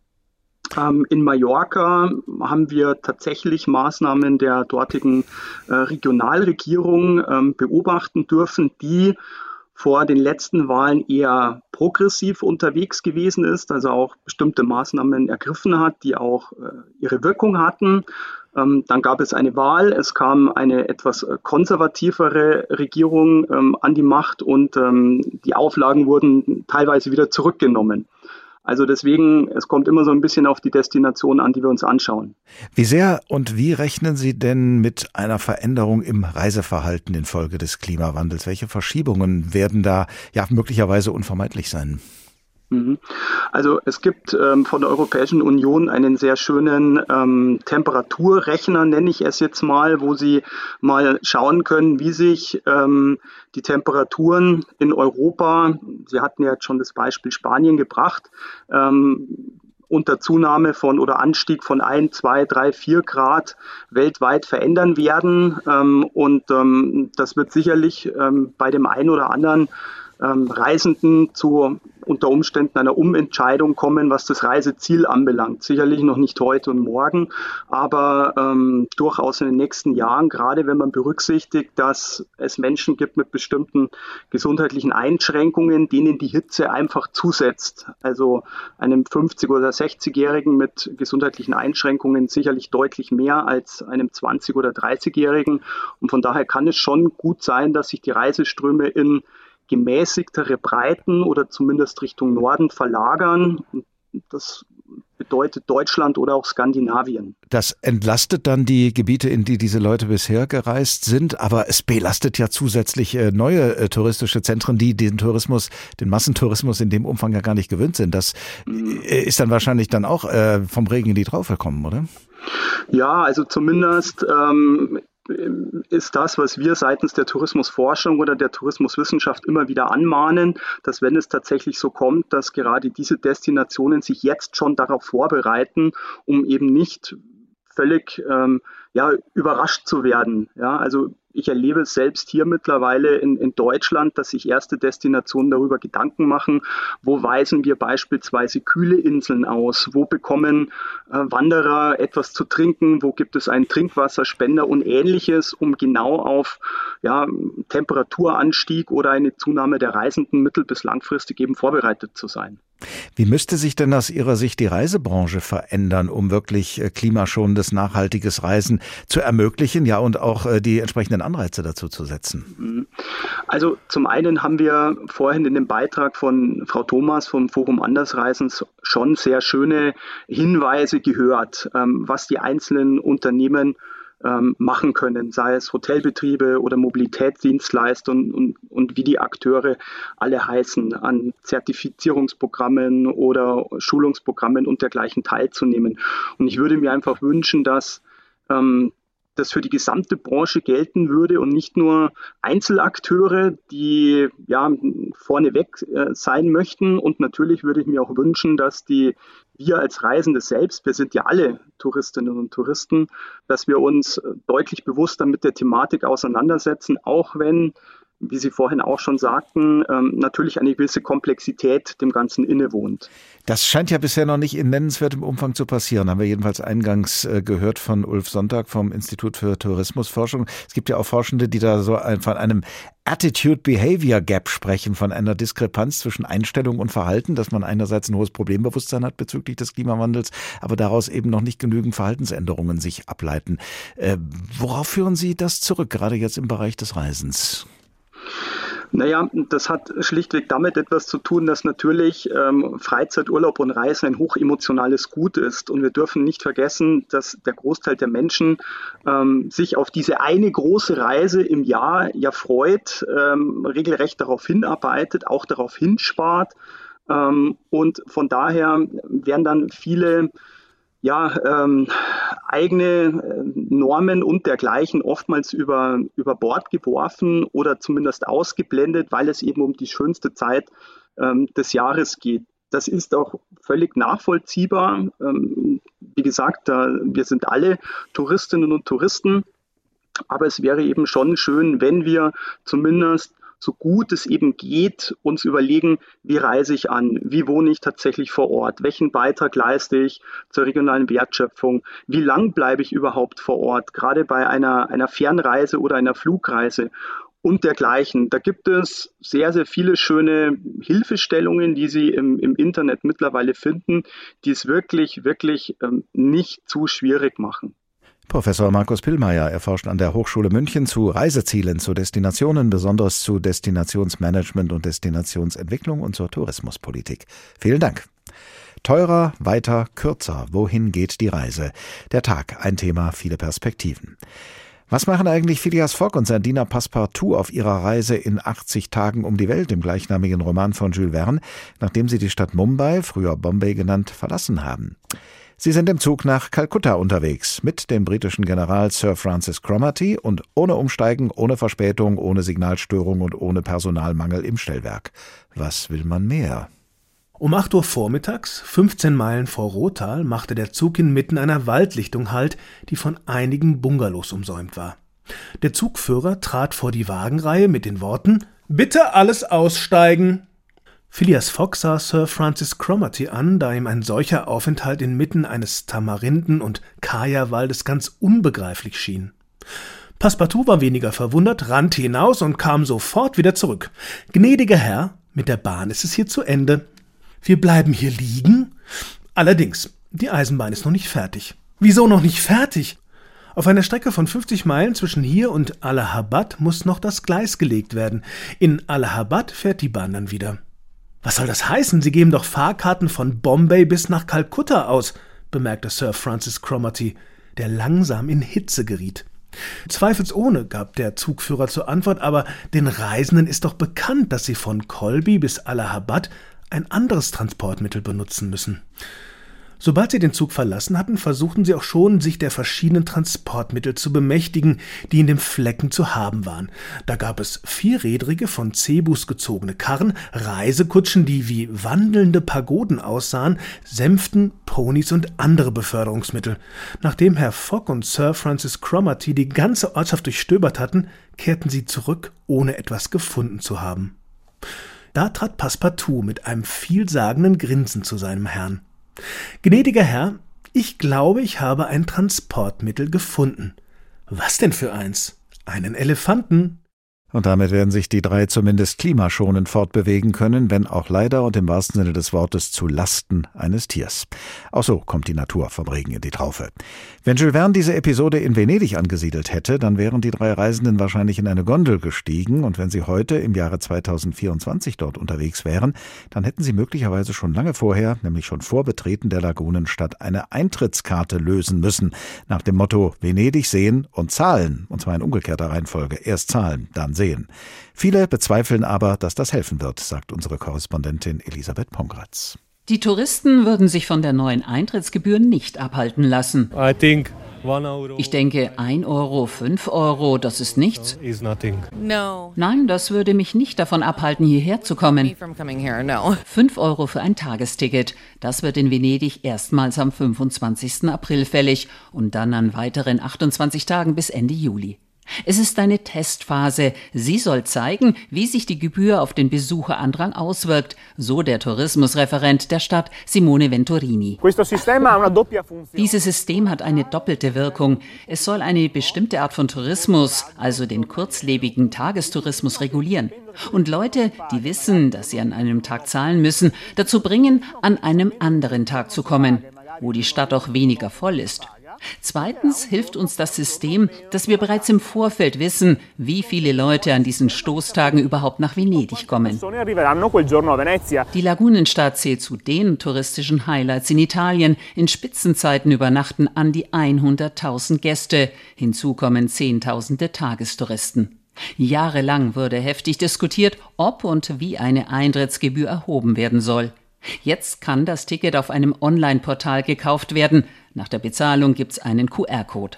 Ähm, in Mallorca haben wir tatsächlich Maßnahmen der dortigen äh, Regionalregierung ähm, beobachten dürfen, die vor den letzten Wahlen eher progressiv unterwegs gewesen ist, also auch bestimmte Maßnahmen ergriffen hat, die auch äh, ihre Wirkung hatten. Ähm, dann gab es eine Wahl, es kam eine etwas äh, konservativere Regierung ähm, an die Macht und ähm, die Auflagen wurden teilweise wieder zurückgenommen. Also deswegen, es kommt immer so ein bisschen auf die Destination an, die wir uns anschauen. Wie sehr und wie rechnen Sie denn mit einer Veränderung im Reiseverhalten infolge des Klimawandels? Welche Verschiebungen werden da ja möglicherweise unvermeidlich sein? Mhm. Also es gibt ähm, von der Europäischen Union einen sehr schönen ähm, Temperaturrechner, nenne ich es jetzt mal, wo Sie mal schauen können, wie sich ähm, die Temperaturen in Europa, Sie hatten ja jetzt schon das Beispiel Spanien gebracht, ähm, unter Zunahme von oder Anstieg von 1, 2, 3, 4 Grad weltweit verändern werden. Ähm, und ähm, das wird sicherlich bei dem einen oder anderen ähm, Reisenden zu unter Umständen einer Umentscheidung kommen, was das Reiseziel anbelangt. Sicherlich noch nicht heute und morgen, aber ähm, durchaus in den nächsten Jahren, gerade wenn man berücksichtigt, dass es Menschen gibt mit bestimmten gesundheitlichen Einschränkungen, denen die Hitze einfach zusetzt. Also einem 50- oder 60-Jährigen mit gesundheitlichen Einschränkungen sicherlich deutlich mehr als einem 20- oder 30-Jährigen. Und von daher kann es schon gut sein, dass sich die Reiseströme in gemäßigtere Breiten oder zumindest Richtung Norden verlagern. Das bedeutet Deutschland oder auch Skandinavien. Das entlastet dann die Gebiete, in die diese Leute bisher gereist sind, aber es belastet ja zusätzlich äh, neue äh, touristische Zentren, die den Tourismus, den Massentourismus in dem Umfang ja gar nicht gewöhnt sind. Das mhm. ist dann wahrscheinlich dann auch vom Regen in die Traufe kommen, oder? Ja, also zumindest ähm, ist das, was wir seitens der Tourismusforschung oder der Tourismuswissenschaft immer wieder anmahnen, dass wenn es tatsächlich so kommt, dass gerade diese Destinationen sich jetzt schon darauf vorbereiten, um eben nicht völlig ähm, ja, überrascht zu werden. Ja, also ich erlebe es selbst hier mittlerweile in, in Deutschland, dass sich erste Destinationen darüber Gedanken machen, wo weisen wir beispielsweise kühle Inseln aus, wo bekommen äh, Wanderer etwas zu trinken, wo gibt es einen Trinkwasserspender und ähnliches, um genau auf ja, Temperaturanstieg oder eine Zunahme der Reisenden mittel- bis langfristig eben vorbereitet zu sein. Wie müsste sich denn aus Ihrer Sicht die Reisebranche verändern, um wirklich äh, klimaschonendes, nachhaltiges Reisen zu ermöglichen, ja, und auch äh, die entsprechenden Anreize dazu zu setzen? Mhm. Also zum einen haben wir vorhin in dem Beitrag von Frau Thomas vom Forum Andersreisens schon sehr schöne Hinweise gehört, ähm, was die einzelnen Unternehmen ähm, machen können, sei es Hotelbetriebe oder Mobilitätsdienstleister und, und, und wie die Akteure alle heißen, an Zertifizierungsprogrammen oder Schulungsprogrammen und dergleichen teilzunehmen. Und ich würde mir einfach wünschen, dass ähm, das für die gesamte Branche gelten würde und nicht nur Einzelakteure, die ja vorneweg äh, sein möchten. Und natürlich würde ich mir auch wünschen, dass die wir als Reisende selbst, wir sind ja alle Touristinnen und Touristen, dass wir uns deutlich bewusster mit der Thematik auseinandersetzen, auch wenn wie Sie vorhin auch schon sagten, ähm, natürlich eine gewisse Komplexität dem Ganzen innewohnt. Das scheint ja bisher noch nicht in nennenswertem Umfang zu passieren. Haben wir jedenfalls eingangs äh, gehört von Ulf Sonntag vom Institut für Tourismusforschung. Es gibt ja auch Forschende, die da so von einem Attitude-Behavior Gap sprechen, von einer Diskrepanz zwischen Einstellung und Verhalten, dass man einerseits ein hohes Problembewusstsein hat bezüglich des Klimawandels, aber daraus eben noch nicht genügend Verhaltensänderungen sich ableiten. Äh, worauf führen Sie das zurück, gerade jetzt im Bereich des Reisens? Naja, das hat schlichtweg damit etwas zu tun, dass natürlich ähm, Freizeiturlaub und Reisen ein hochemotionales Gut ist. Und wir dürfen nicht vergessen, dass der Großteil der Menschen ähm, sich auf diese eine große Reise im Jahr ja freut, ähm, regelrecht darauf hinarbeitet, auch darauf hinspart. Ähm, und von daher werden dann viele ja, ähm, eigene äh, Normen und dergleichen oftmals über, über Bord geworfen oder zumindest ausgeblendet, weil es eben um die schönste Zeit ähm, des Jahres geht. Das ist auch völlig nachvollziehbar. Ähm, wie gesagt, da, wir sind alle Touristinnen und Touristen, aber es wäre eben schon schön, wenn wir zumindest so gut es eben geht, uns überlegen, wie reise ich an, wie wohne ich tatsächlich vor Ort, welchen Beitrag leiste ich zur regionalen Wertschöpfung, wie lang bleibe ich überhaupt vor Ort, gerade bei einer, einer Fernreise oder einer Flugreise und dergleichen. Da gibt es sehr, sehr viele schöne Hilfestellungen, die Sie im, im Internet mittlerweile finden, die es wirklich, wirklich ähm, nicht zu schwierig machen. Professor Markus Pillmeier erforscht an der Hochschule München zu Reisezielen, zu Destinationen, besonders zu Destinationsmanagement und Destinationsentwicklung und zur Tourismuspolitik. Vielen Dank. Teurer, weiter, kürzer. Wohin geht die Reise? Der Tag, ein Thema, viele Perspektiven. Was machen eigentlich Phileas Fogg und sein Diener Passepartout auf ihrer Reise in 80 Tagen um die Welt im gleichnamigen Roman von Jules Verne, nachdem sie die Stadt Mumbai, früher Bombay genannt, verlassen haben? Sie sind im Zug nach Kalkutta unterwegs mit dem britischen General Sir Francis Cromarty und ohne Umsteigen, ohne Verspätung, ohne Signalstörung und ohne Personalmangel im Stellwerk. Was will man mehr? Um 8 Uhr vormittags, 15 Meilen vor Rothal, machte der Zug inmitten einer Waldlichtung Halt, die von einigen Bungalows umsäumt war. Der Zugführer trat vor die Wagenreihe mit den Worten Bitte alles aussteigen. Phileas Fogg sah Sir Francis Cromarty an, da ihm ein solcher Aufenthalt inmitten eines Tamarinden- und Kajawaldes ganz unbegreiflich schien. Passepartout war weniger verwundert, rannte hinaus und kam sofort wieder zurück. Gnädiger Herr, mit der Bahn ist es hier zu Ende. Wir bleiben hier liegen? Allerdings, die Eisenbahn ist noch nicht fertig. Wieso noch nicht fertig? Auf einer Strecke von 50 Meilen zwischen hier und Allahabad muss noch das Gleis gelegt werden. In Allahabad fährt die Bahn dann wieder. Was soll das heißen? Sie geben doch Fahrkarten von Bombay bis nach Kalkutta aus, bemerkte Sir Francis Cromarty, der langsam in Hitze geriet. Zweifelsohne, gab der Zugführer zur Antwort, aber den Reisenden ist doch bekannt, dass sie von Colby bis Allahabad ein anderes Transportmittel benutzen müssen. Sobald sie den Zug verlassen hatten, versuchten sie auch schon, sich der verschiedenen Transportmittel zu bemächtigen, die in dem Flecken zu haben waren. Da gab es vierrädrige, von Cebus gezogene Karren, Reisekutschen, die wie wandelnde Pagoden aussahen, Sänften, Ponys und andere Beförderungsmittel. Nachdem Herr Fogg und Sir Francis Cromarty die ganze Ortschaft durchstöbert hatten, kehrten sie zurück, ohne etwas gefunden zu haben. Da trat Passepartout mit einem vielsagenden Grinsen zu seinem Herrn. Gnädiger Herr, ich glaube, ich habe ein Transportmittel gefunden. Was denn für eins? Einen Elefanten. Und damit werden sich die drei zumindest klimaschonend fortbewegen können, wenn auch leider und im wahrsten Sinne des Wortes zu Lasten eines Tiers. Auch so kommt die Natur vom Regen in die Traufe. Wenn Jules Verne diese Episode in Venedig angesiedelt hätte, dann wären die drei Reisenden wahrscheinlich in eine Gondel gestiegen und wenn sie heute im Jahre 2024 dort unterwegs wären, dann hätten sie möglicherweise schon lange vorher, nämlich schon vor Betreten der Lagunenstadt, eine Eintrittskarte lösen müssen, nach dem Motto Venedig sehen und zahlen, und zwar in umgekehrter Reihenfolge. Erst zahlen, dann sehen sehen. Viele bezweifeln aber, dass das helfen wird, sagt unsere Korrespondentin Elisabeth Pongratz. Die Touristen würden sich von der neuen Eintrittsgebühr nicht abhalten lassen. Ich denke, 1 Euro, 5 Euro, das ist nichts. Nein, das würde mich nicht davon abhalten, hierher zu kommen. 5 Euro für ein Tagesticket. Das wird in Venedig erstmals am 25. April fällig und dann an weiteren 28 Tagen bis Ende Juli. Es ist eine Testphase. Sie soll zeigen, wie sich die Gebühr auf den Besucherandrang auswirkt, so der Tourismusreferent der Stadt Simone Venturini. Dieses System hat eine doppelte Wirkung. Es soll eine bestimmte Art von Tourismus, also den kurzlebigen Tagestourismus regulieren und Leute, die wissen, dass sie an einem Tag zahlen müssen, dazu bringen, an einem anderen Tag zu kommen, wo die Stadt auch weniger voll ist. Zweitens hilft uns das System, dass wir bereits im Vorfeld wissen, wie viele Leute an diesen Stoßtagen überhaupt nach Venedig kommen. Die Lagunenstadt zählt zu den touristischen Highlights in Italien. In Spitzenzeiten übernachten an die 100.000 Gäste. Hinzu kommen Zehntausende Tagestouristen. Jahrelang wurde heftig diskutiert, ob und wie eine Eintrittsgebühr erhoben werden soll. Jetzt kann das Ticket auf einem Online-Portal gekauft werden. Nach der Bezahlung gibt es einen QR-Code.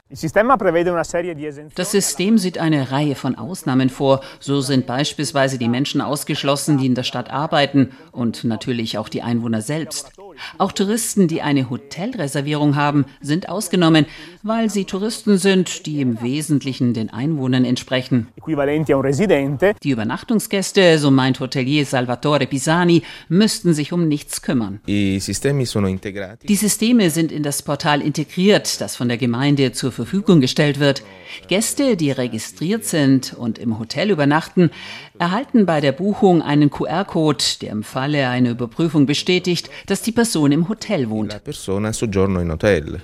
Das System sieht eine Reihe von Ausnahmen vor. So sind beispielsweise die Menschen ausgeschlossen, die in der Stadt arbeiten und natürlich auch die Einwohner selbst. Auch Touristen, die eine Hotelreservierung haben, sind ausgenommen, weil sie Touristen sind, die im Wesentlichen den Einwohnern entsprechen. Die Übernachtungsgäste, so meint Hotelier Salvatore Pisani, müssten sich um nichts kümmern. Die Systeme sind in das Portal Portal integriert, das von der Gemeinde zur Verfügung gestellt wird. Gäste, die registriert sind und im Hotel übernachten, erhalten bei der Buchung einen QR-Code, der im Falle einer Überprüfung bestätigt, dass die Person im Hotel wohnt.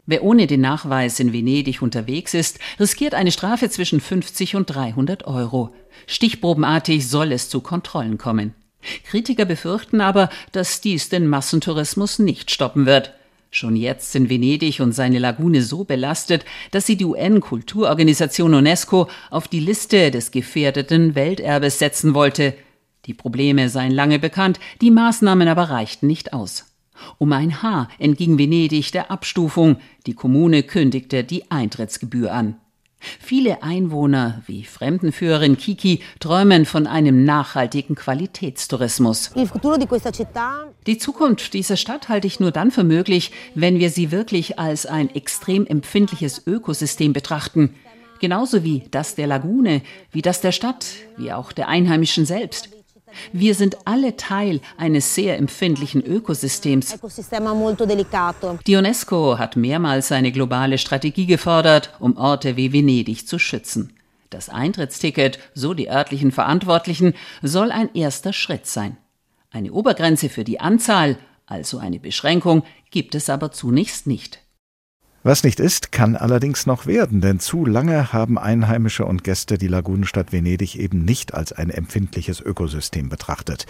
Wer ohne den Nachweis in Venedig unterwegs ist, riskiert eine Strafe zwischen 50 und 300 Euro. Stichprobenartig soll es zu Kontrollen kommen. Kritiker befürchten aber, dass dies den Massentourismus nicht stoppen wird. Schon jetzt sind Venedig und seine Lagune so belastet, dass sie die UN-Kulturorganisation UNESCO auf die Liste des gefährdeten Welterbes setzen wollte. Die Probleme seien lange bekannt, die Maßnahmen aber reichten nicht aus. Um ein Haar entging Venedig der Abstufung, die Kommune kündigte die Eintrittsgebühr an. Viele Einwohner wie Fremdenführerin Kiki träumen von einem nachhaltigen Qualitätstourismus. Die Zukunft dieser Stadt halte ich nur dann für möglich, wenn wir sie wirklich als ein extrem empfindliches Ökosystem betrachten. Genauso wie das der Lagune, wie das der Stadt, wie auch der Einheimischen selbst. Wir sind alle Teil eines sehr empfindlichen Ökosystems. Die UNESCO hat mehrmals eine globale Strategie gefordert, um Orte wie Venedig zu schützen. Das Eintrittsticket, so die örtlichen Verantwortlichen, soll ein erster Schritt sein. Eine Obergrenze für die Anzahl, also eine Beschränkung, gibt es aber zunächst nicht. Was nicht ist, kann allerdings noch werden, denn zu lange haben Einheimische und Gäste die Lagunenstadt Venedig eben nicht als ein empfindliches Ökosystem betrachtet.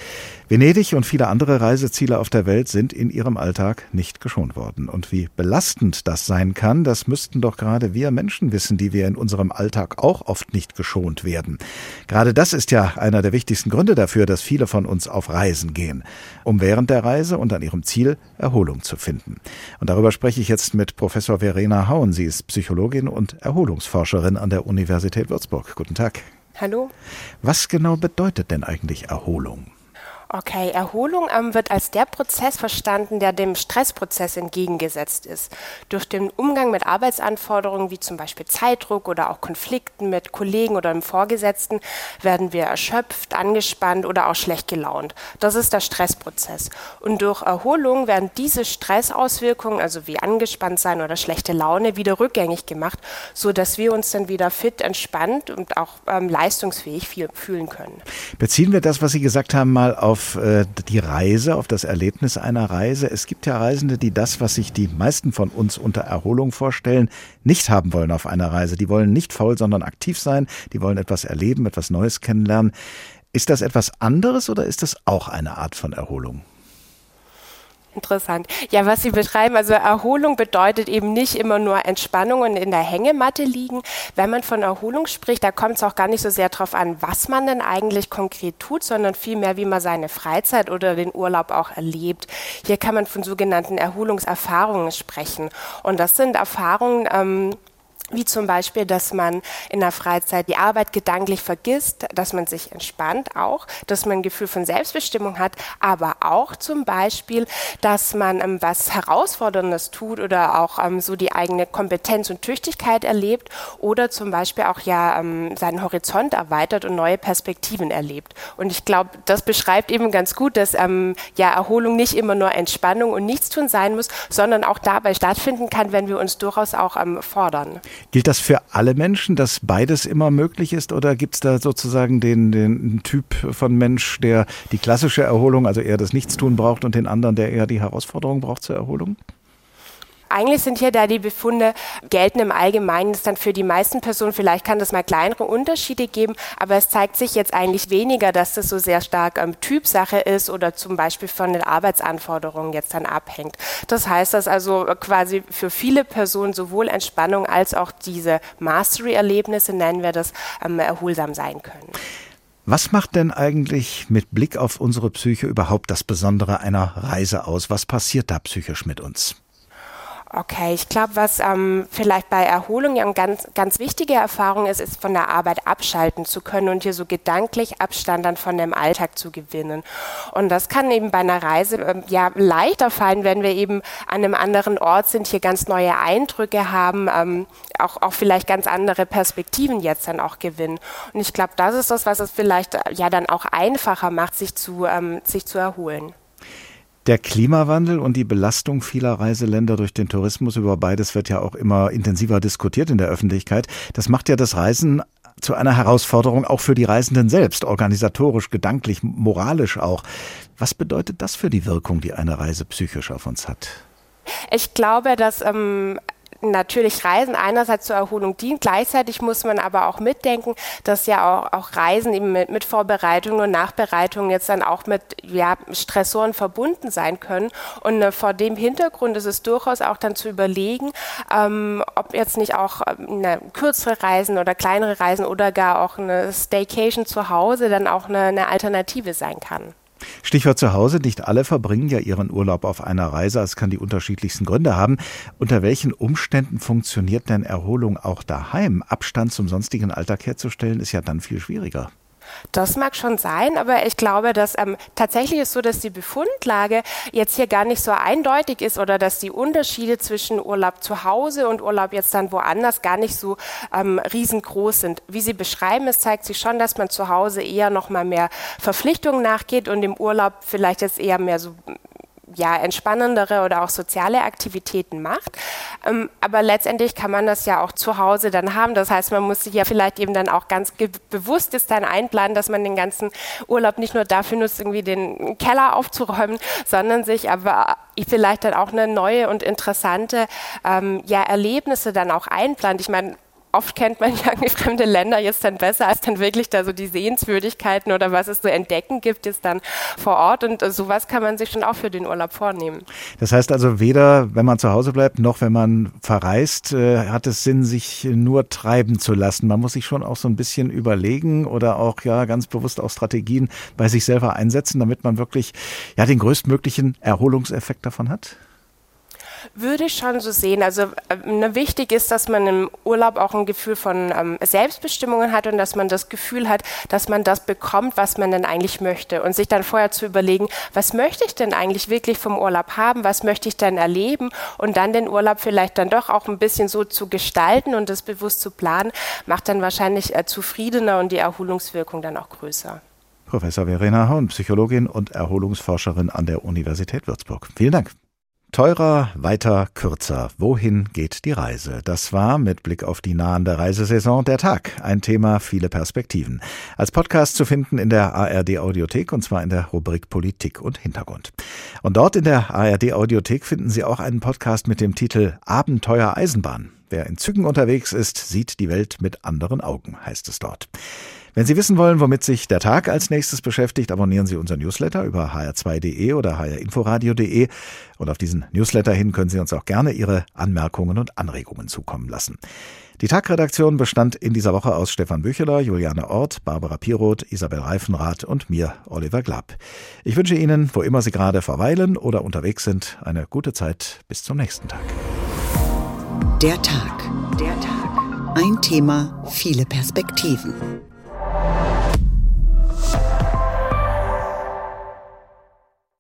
Venedig und viele andere Reiseziele auf der Welt sind in ihrem Alltag nicht geschont worden. Und wie belastend das sein kann, das müssten doch gerade wir Menschen wissen, die wir in unserem Alltag auch oft nicht geschont werden. Gerade das ist ja einer der wichtigsten Gründe dafür, dass viele von uns auf Reisen gehen, um während der Reise und an ihrem Ziel Erholung zu finden. Und darüber spreche ich jetzt mit Professor Verena Hauen. Sie ist Psychologin und Erholungsforscherin an der Universität Würzburg. Guten Tag. Hallo. Was genau bedeutet denn eigentlich Erholung? Okay, Erholung ähm, wird als der Prozess verstanden, der dem Stressprozess entgegengesetzt ist. Durch den Umgang mit Arbeitsanforderungen wie zum Beispiel Zeitdruck oder auch Konflikten mit Kollegen oder dem Vorgesetzten werden wir erschöpft, angespannt oder auch schlecht gelaunt. Das ist der Stressprozess. Und durch Erholung werden diese Stressauswirkungen, also wie angespannt sein oder schlechte Laune, wieder rückgängig gemacht, so dass wir uns dann wieder fit, entspannt und auch ähm, leistungsfähig fühlen können. Beziehen wir das, was Sie gesagt haben, mal auf auf äh, die Reise, auf das Erlebnis einer Reise. Es gibt ja Reisende, die das, was sich die meisten von uns unter Erholung vorstellen, nicht haben wollen auf einer Reise. Die wollen nicht faul, sondern aktiv sein. Die wollen etwas erleben, etwas Neues kennenlernen. Ist das etwas anderes oder ist das auch eine Art von Erholung? Interessant. Ja, was Sie beschreiben, also Erholung bedeutet eben nicht immer nur Entspannung und in der Hängematte liegen. Wenn man von Erholung spricht, da kommt es auch gar nicht so sehr darauf an, was man denn eigentlich konkret tut, sondern vielmehr, wie man seine Freizeit oder den Urlaub auch erlebt. Hier kann man von sogenannten Erholungserfahrungen sprechen. Und das sind Erfahrungen, ähm, wie zum Beispiel, dass man in der Freizeit die Arbeit gedanklich vergisst, dass man sich entspannt auch, dass man ein Gefühl von Selbstbestimmung hat, aber auch zum Beispiel, dass man ähm, was Herausforderndes tut oder auch ähm, so die eigene Kompetenz und Tüchtigkeit erlebt oder zum Beispiel auch ja ähm, seinen Horizont erweitert und neue Perspektiven erlebt. Und ich glaube, das beschreibt eben ganz gut, dass ähm, ja Erholung nicht immer nur Entspannung und Nichtstun sein muss, sondern auch dabei stattfinden kann, wenn wir uns durchaus auch ähm, fordern. Gilt das für alle Menschen, dass beides immer möglich ist oder gibt es da sozusagen den, den Typ von Mensch, der die klassische Erholung, also eher das Nichtstun braucht und den anderen, der eher die Herausforderung braucht zur Erholung? Eigentlich sind hier da die Befunde gelten im Allgemeinen, das dann für die meisten Personen, vielleicht kann das mal kleinere Unterschiede geben, aber es zeigt sich jetzt eigentlich weniger, dass das so sehr stark ähm, Typsache ist oder zum Beispiel von den Arbeitsanforderungen jetzt dann abhängt. Das heißt, dass also quasi für viele Personen sowohl Entspannung als auch diese Mastery-Erlebnisse, nennen wir das, ähm, erholsam sein können. Was macht denn eigentlich mit Blick auf unsere Psyche überhaupt das Besondere einer Reise aus? Was passiert da psychisch mit uns? Okay, ich glaube, was ähm, vielleicht bei Erholung ja eine ganz, ganz wichtige Erfahrung ist, ist von der Arbeit abschalten zu können und hier so gedanklich Abstand dann von dem Alltag zu gewinnen. Und das kann eben bei einer Reise ähm, ja leichter fallen, wenn wir eben an einem anderen Ort sind, hier ganz neue Eindrücke haben, ähm, auch, auch vielleicht ganz andere Perspektiven jetzt dann auch gewinnen. Und ich glaube, das ist das, was es vielleicht äh, ja dann auch einfacher macht, sich zu, ähm, sich zu erholen. Der Klimawandel und die Belastung vieler Reiseländer durch den Tourismus, über beides wird ja auch immer intensiver diskutiert in der Öffentlichkeit. Das macht ja das Reisen zu einer Herausforderung auch für die Reisenden selbst, organisatorisch, gedanklich, moralisch auch. Was bedeutet das für die Wirkung, die eine Reise psychisch auf uns hat? Ich glaube, dass ähm, natürlich Reisen einerseits zur Erholung dient. Gleichzeitig muss man aber auch mitdenken, dass ja auch, auch Reisen eben mit, mit Vorbereitungen und Nachbereitungen jetzt dann auch mit ja, Stressoren verbunden sein können. Und äh, vor dem Hintergrund ist es durchaus auch dann zu überlegen, ähm, ob jetzt nicht auch äh, kürzere Reisen oder kleinere Reisen oder gar auch eine Staycation zu Hause dann auch eine, eine Alternative sein kann. Stichwort zu Hause. Nicht alle verbringen ja ihren Urlaub auf einer Reise. Es kann die unterschiedlichsten Gründe haben. Unter welchen Umständen funktioniert denn Erholung auch daheim? Abstand zum sonstigen Alltag herzustellen, ist ja dann viel schwieriger. Das mag schon sein, aber ich glaube, dass ähm, tatsächlich ist so, dass die Befundlage jetzt hier gar nicht so eindeutig ist oder dass die Unterschiede zwischen Urlaub zu Hause und Urlaub jetzt dann woanders gar nicht so ähm, riesengroß sind. Wie Sie beschreiben, es zeigt sich schon, dass man zu Hause eher noch mal mehr Verpflichtungen nachgeht und im Urlaub vielleicht jetzt eher mehr so ja, entspannendere oder auch soziale Aktivitäten macht. Ähm, aber letztendlich kann man das ja auch zu Hause dann haben. Das heißt, man muss sich ja vielleicht eben dann auch ganz bewusst ist dann einplanen, dass man den ganzen Urlaub nicht nur dafür nutzt, irgendwie den Keller aufzuräumen, sondern sich aber vielleicht dann auch eine neue und interessante ähm, ja, Erlebnisse dann auch einplant. Ich meine, oft kennt man ja *laughs* fremde Länder jetzt dann besser, als dann wirklich da so die Sehenswürdigkeiten oder was es zu so entdecken gibt, ist dann vor Ort. Und sowas kann man sich schon auch für den Urlaub vornehmen. Das heißt also, weder wenn man zu Hause bleibt, noch wenn man verreist, äh, hat es Sinn, sich nur treiben zu lassen. Man muss sich schon auch so ein bisschen überlegen oder auch ja ganz bewusst auch Strategien bei sich selber einsetzen, damit man wirklich ja den größtmöglichen Erholungseffekt davon hat. Würde ich schon so sehen. Also äh, wichtig ist, dass man im Urlaub auch ein Gefühl von ähm, Selbstbestimmung hat und dass man das Gefühl hat, dass man das bekommt, was man denn eigentlich möchte. Und sich dann vorher zu überlegen, was möchte ich denn eigentlich wirklich vom Urlaub haben, was möchte ich denn erleben und dann den Urlaub vielleicht dann doch auch ein bisschen so zu gestalten und das bewusst zu planen, macht dann wahrscheinlich äh, zufriedener und die Erholungswirkung dann auch größer. Professor Verena Haun, Psychologin und Erholungsforscherin an der Universität Würzburg. Vielen Dank. Teurer, weiter, kürzer. Wohin geht die Reise? Das war mit Blick auf die nahende Reisesaison der Tag. Ein Thema, viele Perspektiven. Als Podcast zu finden in der ARD Audiothek und zwar in der Rubrik Politik und Hintergrund. Und dort in der ARD Audiothek finden Sie auch einen Podcast mit dem Titel Abenteuer Eisenbahn. Wer in Zügen unterwegs ist, sieht die Welt mit anderen Augen, heißt es dort. Wenn Sie wissen wollen, womit sich der Tag als nächstes beschäftigt, abonnieren Sie unseren Newsletter über hr2.de oder hrinforadio.de. Und auf diesen Newsletter hin können Sie uns auch gerne Ihre Anmerkungen und Anregungen zukommen lassen. Die Tagredaktion bestand in dieser Woche aus Stefan Bücheler, Juliane Ort, Barbara Piroth, Isabel Reifenrath und mir, Oliver Glapp. Ich wünsche Ihnen, wo immer Sie gerade verweilen oder unterwegs sind, eine gute Zeit bis zum nächsten Tag. Der Tag. Der Tag. Ein Thema, viele Perspektiven.